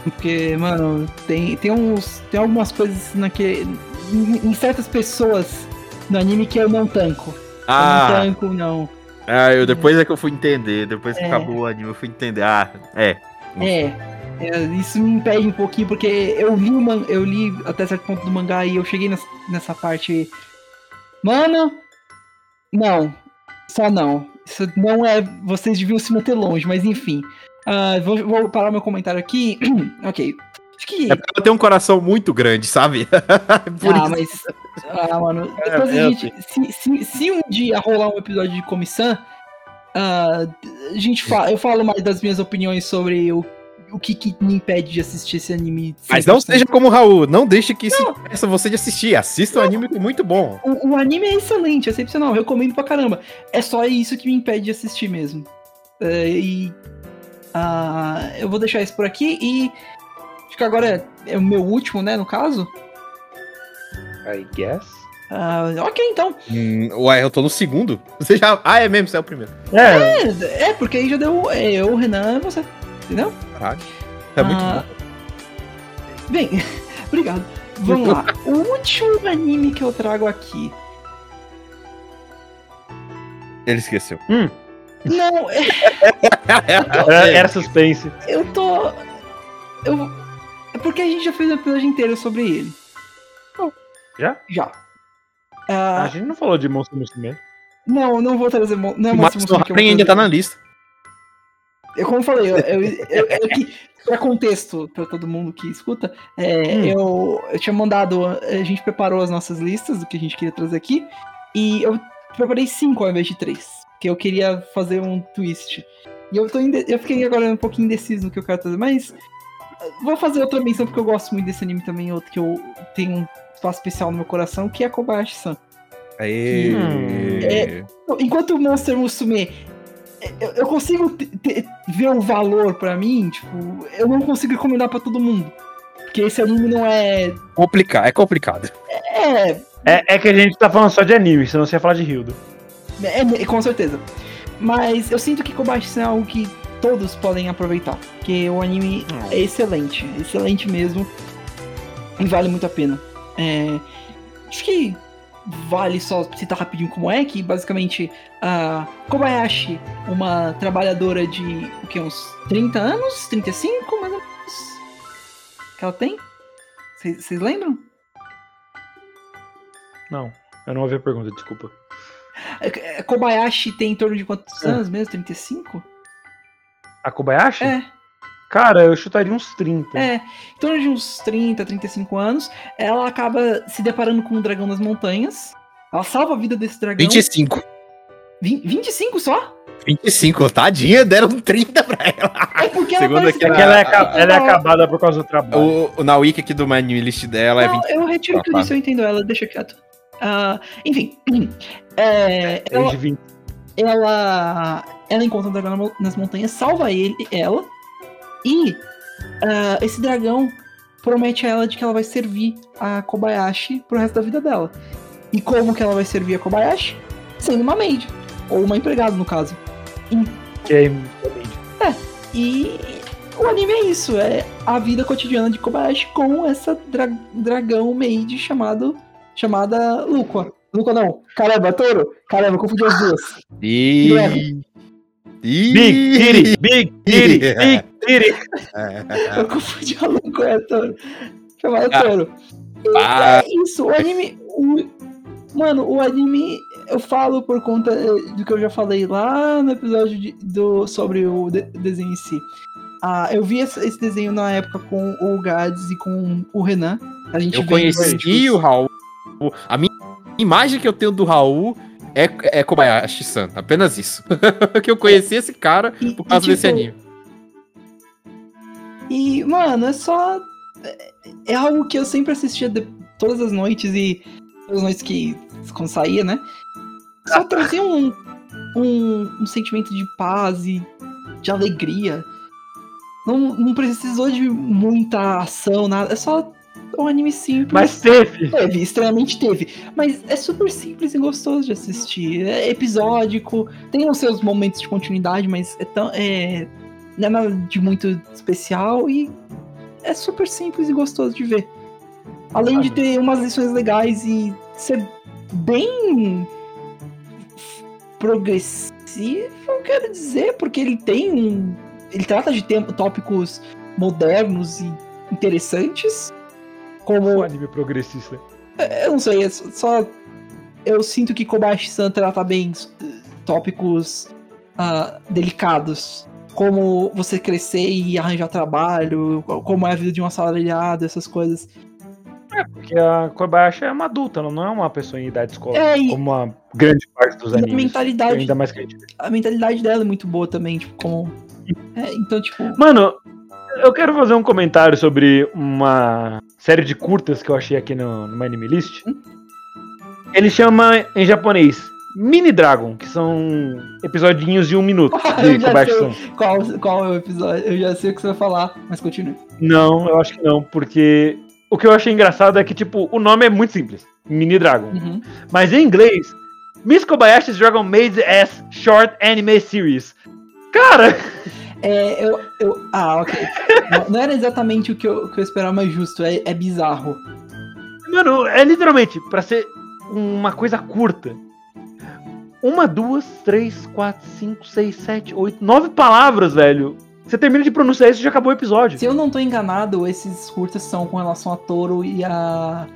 [SPEAKER 3] Porque, mano, tem, tem, uns, tem algumas coisas naquele, em, em certas pessoas no anime que eu não tanco. Eu não
[SPEAKER 2] Ah,
[SPEAKER 3] tanco, não.
[SPEAKER 2] ah, eu depois é que eu fui entender. Depois que
[SPEAKER 3] É.
[SPEAKER 2] acabou o anime, eu fui entender. Ah, é.
[SPEAKER 3] É, é, isso me impede um pouquinho, porque eu li, o man, eu li até certo ponto do mangá e eu cheguei nessa, nessa parte. Mano, não, só não. Isso não é. Vocês deviam se manter longe, mas enfim. Ah, vou, vou parar meu comentário aqui. ok. Acho que.
[SPEAKER 2] É porque ela tem um coração muito grande, sabe? Por
[SPEAKER 3] ah,
[SPEAKER 2] isso.
[SPEAKER 3] mas. Ah, mano.
[SPEAKER 2] É,
[SPEAKER 3] Depois a
[SPEAKER 2] eu
[SPEAKER 3] gente. Se, se, se um dia rolar um episódio de comissão, ah, a gente fala, eu falo mais das minhas opiniões sobre o, o que, que me impede de assistir esse anime.
[SPEAKER 2] Mas não
[SPEAKER 3] 100%.
[SPEAKER 2] seja como o Raul, não deixe que isso impeça você de assistir. Assista o anime que é muito bom.
[SPEAKER 3] O, o anime é excelente, é excepcional, eu recomendo pra caramba. É só isso que me impede de assistir mesmo. É, e. ah, eu vou deixar isso por aqui e. Acho que agora é, é o meu último, né, no caso.
[SPEAKER 1] I guess.
[SPEAKER 3] Ah, ok, então.
[SPEAKER 2] Hum, ué, eu tô no segundo. Você já. Ah, é mesmo, você é o primeiro.
[SPEAKER 1] É,
[SPEAKER 3] É, é, porque aí já deu. É, eu, o Renan, você. Entendeu?
[SPEAKER 2] Caralho. É muito
[SPEAKER 3] Ah,
[SPEAKER 2] bom.
[SPEAKER 3] Bem, obrigado. Vamos lá. O último anime que eu trago aqui.
[SPEAKER 2] Ele esqueceu.
[SPEAKER 3] Não, é-
[SPEAKER 1] era, era suspense.
[SPEAKER 3] eu tô. Eu. É porque a gente já fez um episódio inteiro sobre ele.
[SPEAKER 1] Já?
[SPEAKER 3] Já.
[SPEAKER 1] A
[SPEAKER 3] Ah,
[SPEAKER 1] gente não falou de Monster Musume.
[SPEAKER 3] não, não vou trazer. mo- Não é
[SPEAKER 2] O
[SPEAKER 3] Monster
[SPEAKER 2] Max
[SPEAKER 3] Musume
[SPEAKER 2] ainda tá na lista.
[SPEAKER 3] Eu, como eu falei, eu, eu, eu, eu que, pra contexto, pra todo mundo que escuta, é,
[SPEAKER 1] Hum.
[SPEAKER 3] eu, eu tinha mandado, a gente preparou as nossas listas do que a gente queria trazer aqui, e eu preparei cinco ao invés de três. que eu queria fazer um twist. E eu, tô eu fiquei agora um pouquinho indeciso no que eu quero fazer, mas uh, vou fazer outra menção porque eu gosto muito desse anime também, outro que eu tenho um espaço especial no meu coração, que é Kobayashi-san.
[SPEAKER 2] Aê.
[SPEAKER 1] Hum.
[SPEAKER 3] É- Enquanto o Monster Musume, eu, eu consigo te- te- ver o valor pra mim, tipo, eu não consigo recomendar pra todo mundo. Porque esse anime não é.
[SPEAKER 2] Complicar, é complicado.
[SPEAKER 3] É,
[SPEAKER 1] É, é que a gente tá falando só de anime, senão você ia falar de Hildo.
[SPEAKER 3] é, é, com certeza. Mas eu sinto que Kobayashi é algo que todos podem aproveitar. Porque o anime é excelente, excelente mesmo. E vale muito a pena. É, acho que vale só citar rapidinho como é, que basicamente a Kobayashi, uma trabalhadora de o que, uns 30 anos? 35, mais ou menos? Que ela tem? Vocês lembram?
[SPEAKER 1] Não, eu não ouvi a pergunta, desculpa.
[SPEAKER 3] É, é, Kobayashi tem em torno de quantos
[SPEAKER 1] É.
[SPEAKER 3] anos mesmo? 35?
[SPEAKER 1] A Kobayashi?
[SPEAKER 3] É.
[SPEAKER 1] Cara, eu chutaria uns 30.
[SPEAKER 3] É, em torno de uns 30, 35 anos, ela acaba se deparando com um dragão das montanhas. Ela salva a vida desse dragão.
[SPEAKER 2] 25.
[SPEAKER 3] Vin- 25 só?
[SPEAKER 2] 25, tadinha, deram 30 pra ela.
[SPEAKER 3] É porque ela parece
[SPEAKER 1] É que ela é, aca- ela é acabada por causa do trabalho.
[SPEAKER 2] O, o, na wiki aqui do My New List dela é
[SPEAKER 3] Não,
[SPEAKER 2] 20.
[SPEAKER 3] eu retiro o que eu disse, eu entendo ela, deixa quieto. Ah, enfim, é, ela,
[SPEAKER 1] Desde 20.
[SPEAKER 3] ela, ela encontra um dragão nas montanhas, salva ele, ela, e ah, esse dragão promete a ela de que ela vai servir a Kobayashi pro resto da vida dela. E como que ela vai servir a Kobayashi? Sendo uma maid, ou uma empregada no caso.
[SPEAKER 1] Que é
[SPEAKER 3] E o anime é isso, é a vida cotidiana de Kobayashi com essa dra- dragão maid chamado, chamada Lukua. Lukua não, caramba, Toro, caramba, confundi as duas.
[SPEAKER 2] E...
[SPEAKER 3] Guilherme.
[SPEAKER 2] E...
[SPEAKER 1] Big Titty, Big Big Titty.
[SPEAKER 3] Eu confundi a Lukua, é Toro. Chamada
[SPEAKER 2] Ah.
[SPEAKER 3] Toro. E
[SPEAKER 2] Ah.
[SPEAKER 3] é isso, o anime... o- Mano, o anime, eu falo por conta eh, do que eu já falei lá no episódio de- do, sobre o de- desenho em si. Ah, eu vi esse, esse desenho na época com o Gads e com o Renan. A gente
[SPEAKER 2] Eu conheci o Raul. A minha imagem que eu tenho do Raul é, é Kobayashi-san. Apenas isso. que eu conheci esse cara
[SPEAKER 3] E-
[SPEAKER 2] por causa
[SPEAKER 3] e,
[SPEAKER 2] desse
[SPEAKER 3] tipo,
[SPEAKER 2] anime.
[SPEAKER 3] E, mano, é só. é- É algo que eu sempre assistia de- todas as noites e. Todas as noites que. Quando saía, né? Só trazia um, um, um sentimento de paz e de alegria. Não, não precisou de muita ação, nada. É só um anime simples.
[SPEAKER 1] Mas teve.
[SPEAKER 3] Teve, extremamente teve. Mas é super simples e gostoso de assistir. É episódico, tem os seus momentos de continuidade, mas é tão. É, não é nada de muito especial e é super simples e gostoso de ver. Além de ter umas lições legais e ser bem progressivo, eu quero dizer, porque ele tem um. Ele trata de tem- tópicos modernos e interessantes. Como
[SPEAKER 1] Um anime progressista.
[SPEAKER 3] eu não sei, é só. Eu sinto que Kobayashi-san trata bem tópicos ah, delicados. Como você crescer e arranjar trabalho, como é a vida de um assalariado, essas coisas.
[SPEAKER 1] Porque a Kobayashi é uma adulta, não é uma pessoa em idade escolar.
[SPEAKER 3] É, e-
[SPEAKER 1] Como uma grande parte dos
[SPEAKER 3] E a
[SPEAKER 1] animes.
[SPEAKER 3] mentalidade,
[SPEAKER 1] Ainda mais que a gente
[SPEAKER 3] a mentalidade dela é muito boa também, tipo, como. É, então, tipo.
[SPEAKER 1] Mano, eu quero fazer um comentário sobre uma série de curtas que eu achei aqui no, no My Anime List. Ele chama em japonês Mini Dragon, que são episodinhos de um minuto de
[SPEAKER 3] já
[SPEAKER 1] Kobayashi-san.
[SPEAKER 3] Qual, qual é o episódio? Eu já sei o que você vai falar, mas continue.
[SPEAKER 1] Não, eu acho que não, porque o que eu achei engraçado é que, tipo, o nome é muito simples. Mini Dragon.
[SPEAKER 3] Uhum.
[SPEAKER 1] Mas em inglês, Miss Kobayashi's Dragon Maid as Short Anime Series. Cara,
[SPEAKER 3] É, eu, eu. Ah, ok. não, não era exatamente o que eu, que eu esperava, mas justo. É, é bizarro.
[SPEAKER 1] mano, é literalmente pra ser uma coisa curta. Uma, duas, três, quatro, cinco, seis, sete, oito, nove palavras, velho. Você termina de pronunciar isso e já acabou o episódio.
[SPEAKER 3] Se eu não tô enganado, esses curtas são com relação a Toro e a.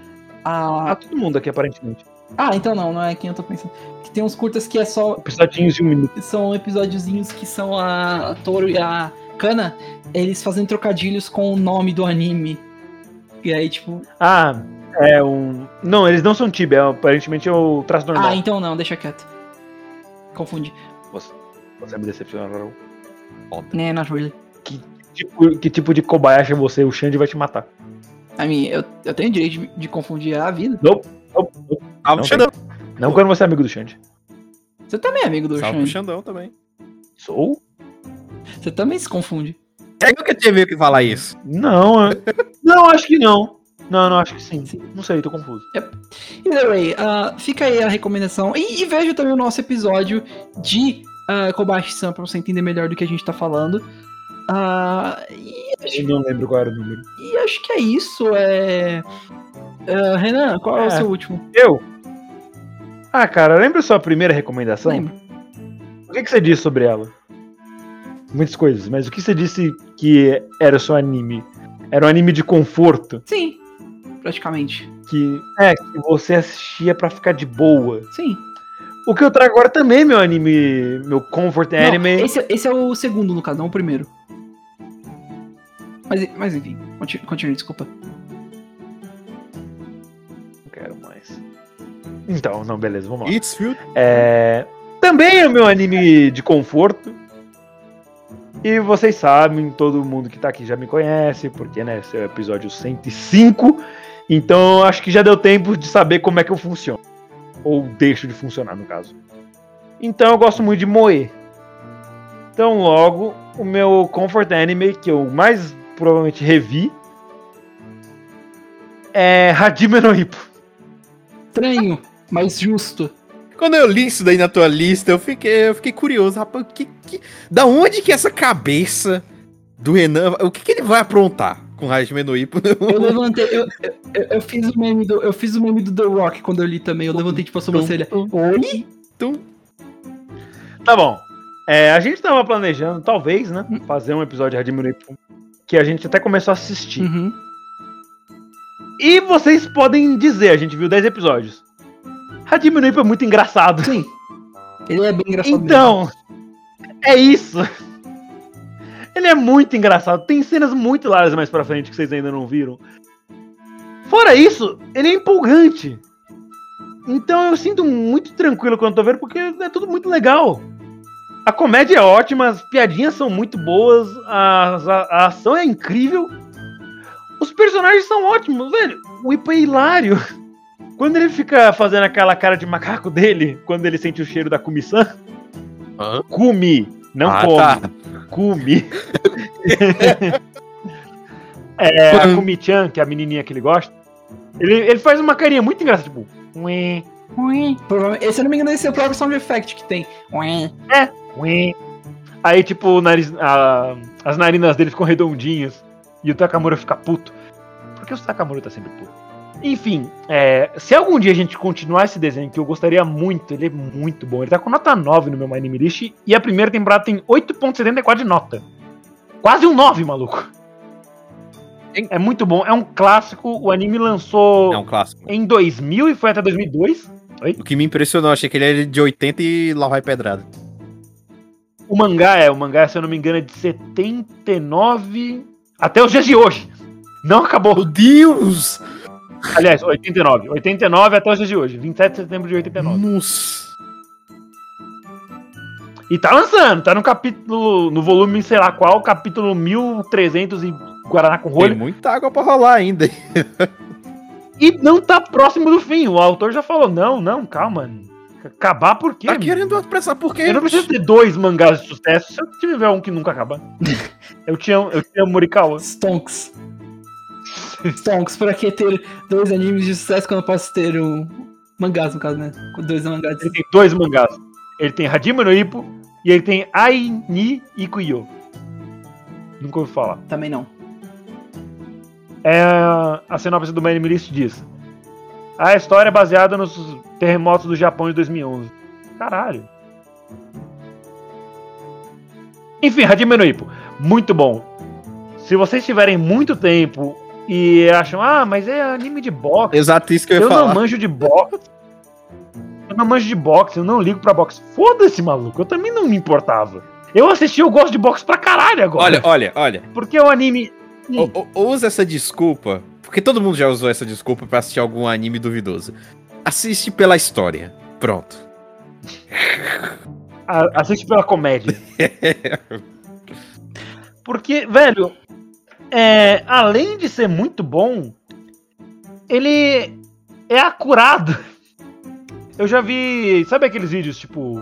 [SPEAKER 1] Ah,
[SPEAKER 3] a...
[SPEAKER 1] todo mundo aqui, aparentemente.
[SPEAKER 3] Ah, então não, não é quem eu tô pensando. Que tem uns curtas que é só.
[SPEAKER 1] Episodinhos de um minuto.
[SPEAKER 3] São episódiozinhos que são a, a Toro e a Kana, eles fazendo trocadilhos com o nome do anime. E aí, tipo.
[SPEAKER 1] Ah, é um. Não, eles não são Tibia, aparentemente é o traço normal.
[SPEAKER 3] Ah, então não, deixa quieto. Confundi.
[SPEAKER 1] Você, você me decepciona, Raul.
[SPEAKER 3] Né, not really.
[SPEAKER 1] Tipo, que tipo de Kobayashi é você? O Xande vai te matar.
[SPEAKER 3] I mean, eu, eu tenho direito de, de confundir a vida.
[SPEAKER 1] Nope, nope, nope. Não
[SPEAKER 2] Xandão.
[SPEAKER 1] Não quando você é amigo do Xande.
[SPEAKER 3] Você também é amigo do
[SPEAKER 2] Salve
[SPEAKER 3] Xande.
[SPEAKER 2] Xandão também.
[SPEAKER 1] Sou?
[SPEAKER 3] Você também se confunde.
[SPEAKER 2] É que eu tinha meio que falar isso.
[SPEAKER 1] Não, eu- não, acho que não. Não, não, acho que sim. Não sei, tô confuso.
[SPEAKER 3] Either way, ah, fica aí a recomendação. E, e veja também o nosso episódio de uh, Kobayashi-san pra você entender melhor do que a gente tá falando. Ah, e, acho,
[SPEAKER 1] Eu não lembro qual era o número.
[SPEAKER 3] e acho que é isso. É... Ah, Renan, qual é. o
[SPEAKER 1] É.
[SPEAKER 3] seu último?
[SPEAKER 1] Eu? Ah, cara, lembra sua primeira recomendação?
[SPEAKER 3] Lembro.
[SPEAKER 1] O que, que você disse sobre ela? Muitas coisas, mas o que você disse que era o seu anime? Era um anime de conforto?
[SPEAKER 3] Sim, praticamente.
[SPEAKER 1] Que é, que você assistia pra ficar de boa.
[SPEAKER 3] Sim.
[SPEAKER 1] O que eu trago agora também é meu anime, meu comfort
[SPEAKER 3] Não,
[SPEAKER 1] anime.
[SPEAKER 3] esse, esse é o segundo, no caso, não o primeiro. Mas, mas enfim, continue, continue, desculpa.
[SPEAKER 1] Não quero mais. Então, não, beleza, vamos lá.
[SPEAKER 2] It's.
[SPEAKER 1] É, também é o meu anime de conforto. E vocês sabem, todo mundo que tá aqui já me conhece, porque né, esse é o episódio 105. Então acho que já deu tempo de saber como é que eu funciono. Ou deixo de funcionar, no caso. Então eu gosto muito de moer. Então logo, o meu comfort anime, que eu mais provavelmente revi, é Hajime no Ippo.
[SPEAKER 3] Estranho, mas justo.
[SPEAKER 2] Quando eu li isso daí na tua lista, eu fiquei, eu fiquei curioso, rapaz. Que, que, da onde que essa cabeça do Renan. O que, que ele vai aprontar com no Ippo?
[SPEAKER 3] Eu levantei, eu, eu, eu- fiz o meme do, eu fiz o meme do The Rock quando eu li também. Eu levantei tipo a sobrancelha. Oi?
[SPEAKER 2] Tum.
[SPEAKER 1] Tá bom. É, a gente tava planejando, talvez, né? Fazer um episódio de Ippo que a gente até começou a assistir.
[SPEAKER 3] Uhum.
[SPEAKER 1] E vocês podem dizer, a gente viu 10 episódios. Ippo é muito engraçado.
[SPEAKER 3] Sim. Ele é bem engraçado mesmo.
[SPEAKER 1] Então, é isso. Ele é muito engraçado. Tem cenas muito hilárias mais pra frente que vocês ainda não viram. Fora isso, ele é empolgante. Então eu sinto muito tranquilo quando tô vendo, porque é tudo muito legal. A comédia é ótima, as piadinhas são muito boas, as- a, a ação é incrível. Os personagens são ótimos, velho. O Ipo é hilário. Quando ele fica fazendo aquela cara de macaco dele, quando ele sente o cheiro da comissão.
[SPEAKER 2] Hã?
[SPEAKER 1] Come, não
[SPEAKER 2] Ah,
[SPEAKER 1] come.
[SPEAKER 2] tá.
[SPEAKER 1] Come. é, a Kumi-chan, que é a menininha que ele gosta, ele, ele faz uma carinha muito engraçada, tipo... Ué.
[SPEAKER 3] Provavelmente- Se eu não me engano, esse é o próprio sound effect que tem. Ui.
[SPEAKER 1] ué. Aí, tipo, o nariz, a- as narinas dele ficam redondinhas e o Takamura fica puto. Porque o Takamura tá sempre puto. Enfim, é, se algum dia a gente continuar esse desenho, que eu gostaria muito, ele é muito bom. Ele tá com nota 9 no meu My Anime List e a primeira temporada tem 8.74 de nota. Quase um 9, maluco. É muito bom, é um clássico. O anime lançou
[SPEAKER 2] É um clássico.
[SPEAKER 1] em 2000 e foi até 2002.
[SPEAKER 2] O que me impressionou, achei que ele era de 80 e lá vai pedrada.
[SPEAKER 1] O mangá é, o mangá, se eu não me engano, é de 79 até os dias de hoje. Não acabou.
[SPEAKER 2] Meu Deus!
[SPEAKER 1] Aliás, 89. 89 até os dias de hoje. 27 de setembro de 89.
[SPEAKER 2] Nossa!
[SPEAKER 1] E tá lançando, tá no capítulo, no volume, sei lá qual, capítulo 1300 e Guaraná com
[SPEAKER 2] Tem
[SPEAKER 1] rolho.
[SPEAKER 2] muita água pra rolar ainda.
[SPEAKER 1] E não tá próximo do fim. O autor já falou: não, não, calma. Acabar por quê?
[SPEAKER 2] Tá querendo apressar por quê?
[SPEAKER 1] Eu não preciso ter dois mangás de sucesso se eu tiver um que nunca acaba. eu tinha, eu tinha Morikawa.
[SPEAKER 3] Stonks. Stonks, pra que ter dois animes de sucesso quando eu posso ter um mangás, no caso, né? Com dois mangás.
[SPEAKER 1] Ele tem dois mangás. Ele tem Hajime no Ippo e ele tem Ai Ni Ikuyo. Nunca ouvi falar.
[SPEAKER 3] Também não.
[SPEAKER 1] É, a sinopse do Anime List diz: A história é baseada nos terremotos do Japão de 2011. Caralho. Enfim, Hajime no Ippo, muito bom. Se vocês tiverem muito tempo e acham, ah, mas é anime de boxe,
[SPEAKER 2] Exato isso que eu ia
[SPEAKER 1] eu
[SPEAKER 2] falar.
[SPEAKER 1] não manjo de boxe. Eu não manjo de boxe, eu não ligo pra boxe. Foda-se, maluco, eu também não me importava. Eu assisti, eu gosto de boxe pra caralho agora.
[SPEAKER 2] Olha, olha, olha.
[SPEAKER 1] porque o anime.
[SPEAKER 2] O- o- usa essa desculpa, porque todo mundo já usou essa desculpa pra assistir algum anime duvidoso. Assiste pela história. Pronto.
[SPEAKER 1] A- assiste pela comédia. Porque, velho, é, além de ser muito bom, ele é acurado. Eu já vi, sabe aqueles vídeos tipo.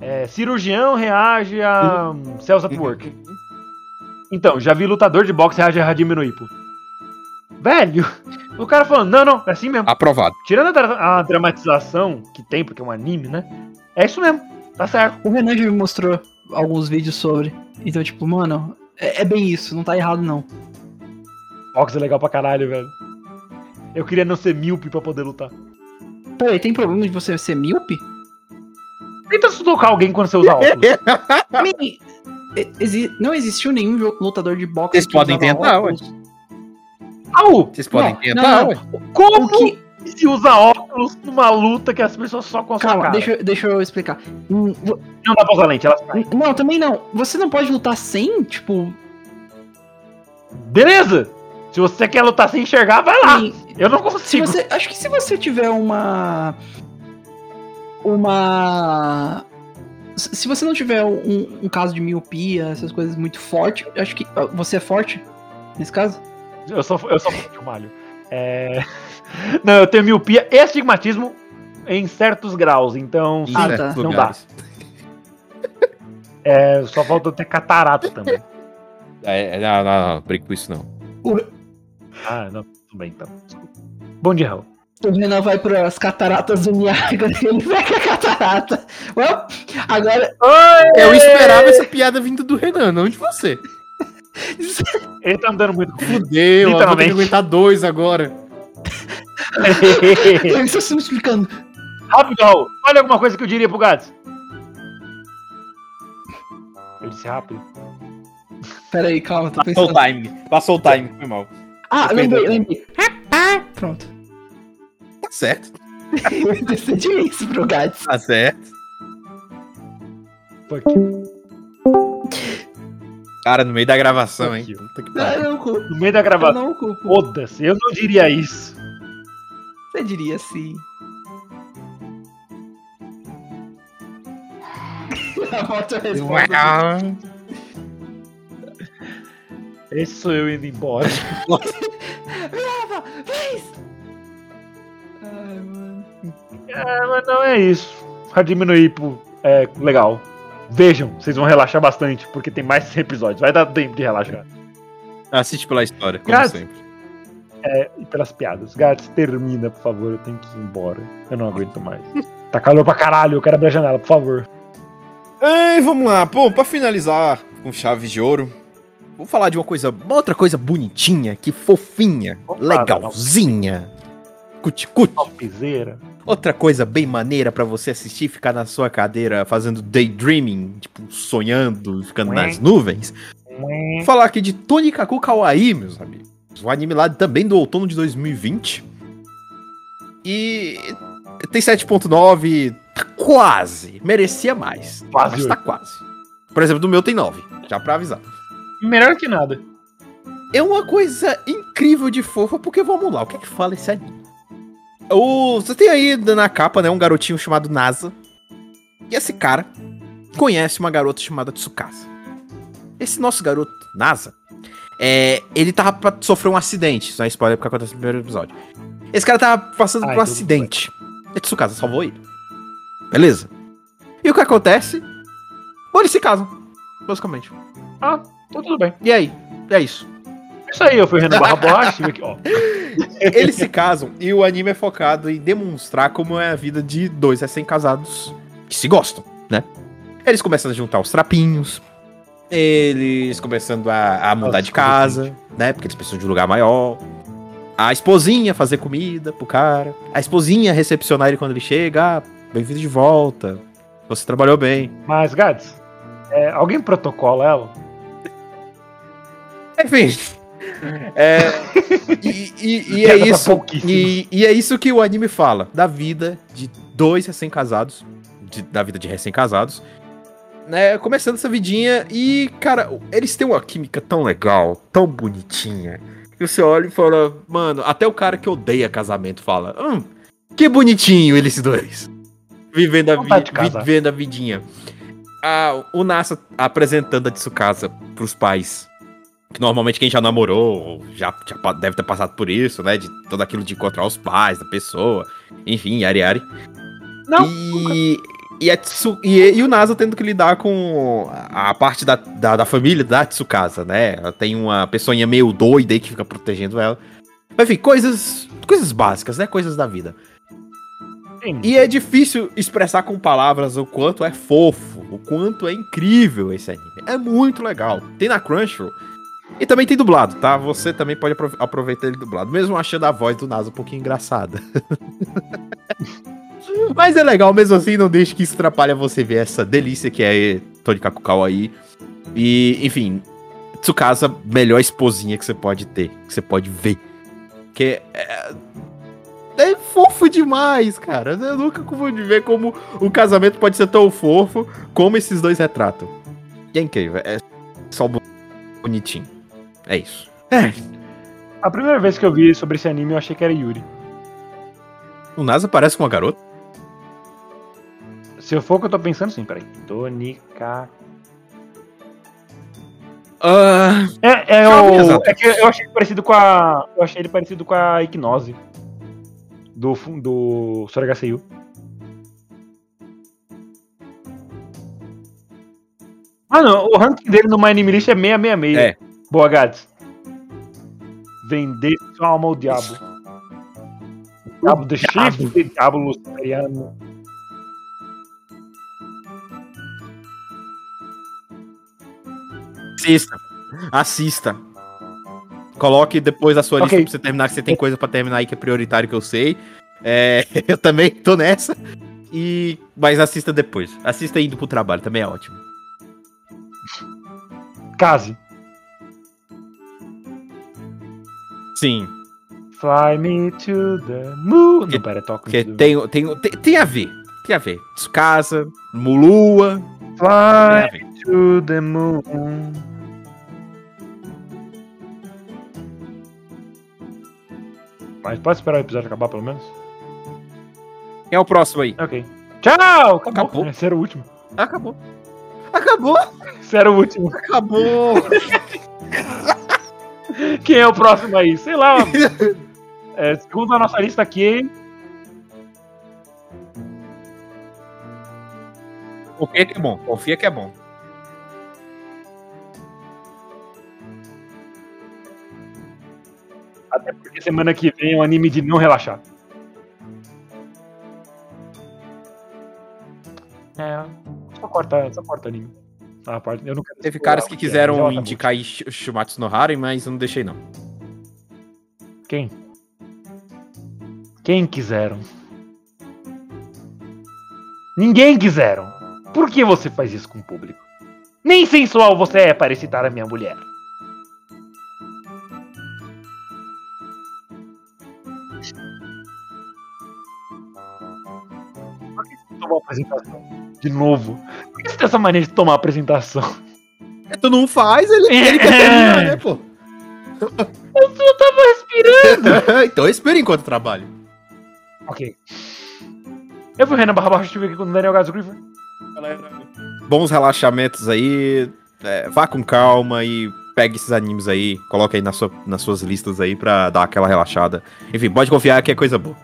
[SPEAKER 1] é, cirurgião reage a Cells at Work. Então, já vi lutador de boxe reage a Hajime no Ippo. Velho, o cara falando, não, não, é assim mesmo.
[SPEAKER 2] Aprovado.
[SPEAKER 1] Tirando a, dra- a dramatização que tem, porque é um anime, né? É isso mesmo, tá certo.
[SPEAKER 3] O Renan já me mostrou alguns vídeos sobre. Então, tipo, mano, é, é bem isso, não tá errado não.
[SPEAKER 1] Boxe é legal pra caralho, velho. Eu queria não ser míope pra poder lutar.
[SPEAKER 3] Peraí, tem problema de você ser míope?
[SPEAKER 1] Tenta sudocar alguém quando você usa óculos.
[SPEAKER 3] Me- exi- não existiu nenhum lutador de boxe
[SPEAKER 2] Vocês
[SPEAKER 3] que
[SPEAKER 2] podem tentar,
[SPEAKER 3] óculos.
[SPEAKER 1] Au!
[SPEAKER 2] Vocês podem
[SPEAKER 3] Não,
[SPEAKER 2] tentar,
[SPEAKER 3] não,
[SPEAKER 2] ué.
[SPEAKER 1] Como
[SPEAKER 3] O que...
[SPEAKER 1] se usa óculos numa luta que as pessoas só conseguem.
[SPEAKER 3] Calma, deixa, eu- deixa eu explicar. Hum,
[SPEAKER 1] Não dá pra usar lente, elas.
[SPEAKER 3] Não, também não. Você não pode lutar sem, tipo.
[SPEAKER 1] Beleza! Se você quer lutar sem enxergar, vai lá!
[SPEAKER 3] sem-
[SPEAKER 1] Eu não consigo.
[SPEAKER 3] você, acho que se você tiver uma. Uma. Se você não tiver um, um caso de miopia, essas coisas muito forte, acho que. ah, Você é forte nesse caso?
[SPEAKER 1] Eu sou, eu sou forte, eu malho. É... Não, eu tenho miopia e astigmatismo em certos graus, então
[SPEAKER 3] Ah, tá.
[SPEAKER 1] não
[SPEAKER 2] lugares.
[SPEAKER 1] é, só falta ter catarata também.
[SPEAKER 2] É, é, não, não, não, brinco com isso não.
[SPEAKER 1] Ah, não, tudo bem então. Desculpa. Bom dia, Raul.
[SPEAKER 3] O Renan vai para as cataratas do Niágara e ele vai com a catarata. Well, agora.
[SPEAKER 2] Eu esperava essa piada vindo do Renan, não de você.
[SPEAKER 1] Ele tá andando muito
[SPEAKER 2] Fudeu, eu vou ter que aguentar dois agora.
[SPEAKER 3] Eu estou se me explicando.
[SPEAKER 1] Rápido, Raul. Olha alguma coisa que eu diria pro Gats. Eu disse rápido.
[SPEAKER 3] Pera aí, calma, tô
[SPEAKER 2] Passou o
[SPEAKER 3] pensando.
[SPEAKER 2] time. Passou o time, foi mal.
[SPEAKER 3] Ah, lembrei, lembrei. Pronto.
[SPEAKER 2] Tá certo.
[SPEAKER 3] Eu decidi isso pro Gats.
[SPEAKER 2] Tá certo.
[SPEAKER 1] Fuck.
[SPEAKER 2] Cara, no meio da gravação, hein? Puta que
[SPEAKER 3] Não,
[SPEAKER 2] pariu.
[SPEAKER 3] eu não culpo.
[SPEAKER 1] No meio da
[SPEAKER 3] Eu
[SPEAKER 1] gravação.
[SPEAKER 3] não culpo.
[SPEAKER 1] Foda-se, eu não diria isso.
[SPEAKER 3] Você diria sim. A volta responde.
[SPEAKER 1] Esse sou eu indo embora.
[SPEAKER 3] Leva! Vez! Ai, mano.
[SPEAKER 1] É, mas não é isso. No Ippo é legal. Vejam, vocês vão relaxar bastante, porque tem mais 100 episódios. Vai dar tempo de relaxar.
[SPEAKER 2] Assiste pela história, como
[SPEAKER 1] Graças-
[SPEAKER 2] sempre.
[SPEAKER 1] E pelas piadas. Gats, termina, por favor. Eu tenho que ir embora. Eu não aguento mais. Tá calor pra caralho, eu quero abrir a janela, por favor.
[SPEAKER 2] Ei, vamos lá. Pô, pra finalizar com chave de ouro, vou falar de uma coisa, uma outra coisa bonitinha, que fofinha,
[SPEAKER 1] Vamos
[SPEAKER 2] legalzinha. Cuti-cuti.
[SPEAKER 1] Topzera.
[SPEAKER 2] Outra coisa bem maneira pra você assistir, ficar na sua cadeira fazendo daydreaming, tipo, sonhando, ficando nas nuvens. Vou falar aqui de Tonikaku Kawaii, meus amigos. Um anime lá também do outono de 2020. E tem 7.9, tá quase. Merecia mais,
[SPEAKER 1] Quase
[SPEAKER 2] mas tá quase. Por exemplo, do meu tem 9, já pra avisar.
[SPEAKER 1] Melhor que nada.
[SPEAKER 2] É uma coisa incrível de fofa, porque vamos lá, o que é que fala esse anime? O, você tem aí na capa, né, um garotinho chamado Nasa. E esse cara conhece uma garota chamada Tsukasa. Esse nosso garoto, Nasa, é, ele tava pra sofrer um acidente. Isso não é spoiler porque acontece no primeiro episódio. Esse cara tava passando
[SPEAKER 1] Ai,
[SPEAKER 2] por um acidente. E Tsukasa salvou ele. Beleza? E o que acontece? Bom, eles se casam. Basicamente.
[SPEAKER 1] Ah, tá tudo bem.
[SPEAKER 2] E aí? É isso.
[SPEAKER 1] É isso aí, eu fui Renan Barra Borracha, aqui, ó.
[SPEAKER 2] Eles se casam e o anime é focado em demonstrar como é a vida de dois recém-casados que se gostam, né? Eles começam a juntar os trapinhos, eles começando a, a mudar
[SPEAKER 1] Nossa,
[SPEAKER 2] de casa, né? Porque eles precisam de um lugar maior. A esposinha fazer comida pro cara. A esposinha recepcionar ele quando ele chega. Ah, bem-vindo de volta. Você trabalhou bem.
[SPEAKER 1] Mas, Gats, é, alguém protocola ela?
[SPEAKER 2] Enfim. É, e, e- e é isso. E, e é isso que o anime fala, da vida de dois recém-casados, da vida de recém-casados, né, começando essa vidinha e, cara, eles têm uma química tão legal, tão bonitinha, que você olha e fala, mano, até o cara que odeia casamento fala, hum, que bonitinho eles dois. Vivendo a, vi vivendo a vidinha. O Nasa apresentando a Tsukasa pros pais. Que normalmente quem já namorou, ou já, já deve ter passado por isso, né? De todo aquilo de encontrar os pais da pessoa. Enfim, yari yari.
[SPEAKER 1] Não,
[SPEAKER 2] E, e, a Tsu- e, e o Nasa tendo que lidar com a parte da, da, da família da Tsukasa, né? Ela tem uma pessoinha meio doida aí que fica protegendo ela. Mas, Enfim, coisas, coisas básicas, né? Coisas da vida.
[SPEAKER 1] Sim.
[SPEAKER 2] E é difícil expressar com palavras o quanto é fofo, o quanto é incrível esse anime. É muito legal. Tem na Crunchyroll. E também tem dublado, tá? Você também pode apro- aproveitar ele dublado, mesmo achando a voz do Nasa um pouquinho engraçada. Mas é legal, mesmo assim, não deixe que isso atrapalhe você ver essa delícia que é Tony Kakukau aí. E, enfim, Tsukasa, melhor esposinha que você pode ter, que você pode ver. Que é, é fofo demais, cara. Eu nunca confundi ver como o casamento pode ser tão fofo como esses dois retratam. E é incrível, é só bonitinho. É isso. É,
[SPEAKER 1] A primeira vez que eu vi sobre esse anime, eu achei que era Yuri.
[SPEAKER 2] o Nasa parece com uma garota.
[SPEAKER 1] Se eu for o que eu tô pensando, sim, peraí. Tonica.
[SPEAKER 2] Ah,
[SPEAKER 1] É, é, o, é que eu achei ele parecido com a. Eu achei ele parecido com a Hipnose. Do, do Soragaseyu. Ah não, o ranking dele no My Anime List é 666.
[SPEAKER 2] É.
[SPEAKER 1] Boa, Gads. Vender sua alma ao diabo. Diabo de chifre, diabo luciferiano.
[SPEAKER 2] Assista. Assista. Coloque depois a sua lista
[SPEAKER 1] Ok.
[SPEAKER 2] pra você terminar, que você tem coisa pra terminar aí que é prioritário que eu sei. É, eu também tô nessa. E, mas assista depois. Assista indo pro trabalho, também é ótimo.
[SPEAKER 1] Case.
[SPEAKER 2] Sim,
[SPEAKER 1] Fly me to the moon.
[SPEAKER 2] Que-
[SPEAKER 1] Não, pera, toca.
[SPEAKER 2] porque tem, tem, tem, tem a ver. Tem a ver. Tsukasa, Mulua.
[SPEAKER 1] Fly
[SPEAKER 2] ver.
[SPEAKER 1] to the moon. Mas pode esperar o episódio acabar, pelo menos?
[SPEAKER 2] Quem é o próximo aí?
[SPEAKER 1] Ok. Tchau! Acabou.
[SPEAKER 2] Acabou.
[SPEAKER 1] Esse era o último.
[SPEAKER 2] Acabou. Acabou,
[SPEAKER 1] Esse era o último.
[SPEAKER 2] acabou.
[SPEAKER 1] Quem é o próximo aí? Sei lá. É, segundo a nossa lista aqui,
[SPEAKER 2] Confia que é bom, confia que é bom.
[SPEAKER 1] Até porque semana que vem é um anime de não relaxar. É, só corta, só corta anime. Ah, parte, eu não quero
[SPEAKER 2] Teve caras que
[SPEAKER 1] é,
[SPEAKER 2] quiseram
[SPEAKER 1] tá
[SPEAKER 2] indicar Shumatsu no Haren, mas eu não deixei não.
[SPEAKER 1] Quem? Quem quiseram? Ninguém quiseram. Por que você faz isso com o público? Nem sensual você é para excitar a minha mulher. Apresentação? De novo. Por que você tem essa maneira de tomar apresentação?
[SPEAKER 2] Tu não faz, ele, ele quer terminar, né, pô?
[SPEAKER 1] Eu só tava respirando.
[SPEAKER 2] então espera enquanto trabalho.
[SPEAKER 1] ok. Eu fui o Renan Barra Baixo, estive aqui com o Daniel Gadzo Griever.
[SPEAKER 2] Bons relaxamentos aí. é, vá com calma e pegue esses animes aí. Coloque aí na sua, nas suas listas aí pra dar aquela relaxada. Enfim, pode confiar que é coisa boa.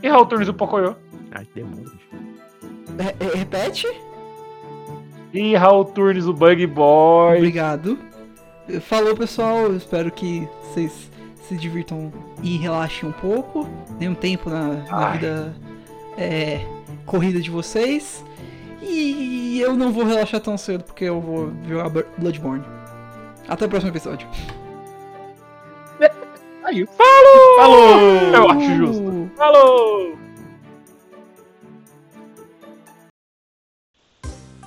[SPEAKER 1] E Raul Turnes do Pocoyo.
[SPEAKER 2] Ai, demônio.
[SPEAKER 3] É, é, repete?
[SPEAKER 1] E Raul Turnes do Bug Boy.
[SPEAKER 3] Obrigado. Falou, pessoal. Eu espero que vocês se divirtam e relaxem um pouco. Dê um tempo na, na vida é, corrida de vocês. E eu não vou relaxar tão cedo porque eu vou jogar Bloodborne. Até o próximo episódio.
[SPEAKER 2] Aí.
[SPEAKER 1] Falou!
[SPEAKER 2] Falou!
[SPEAKER 1] Eu acho justo. Falou!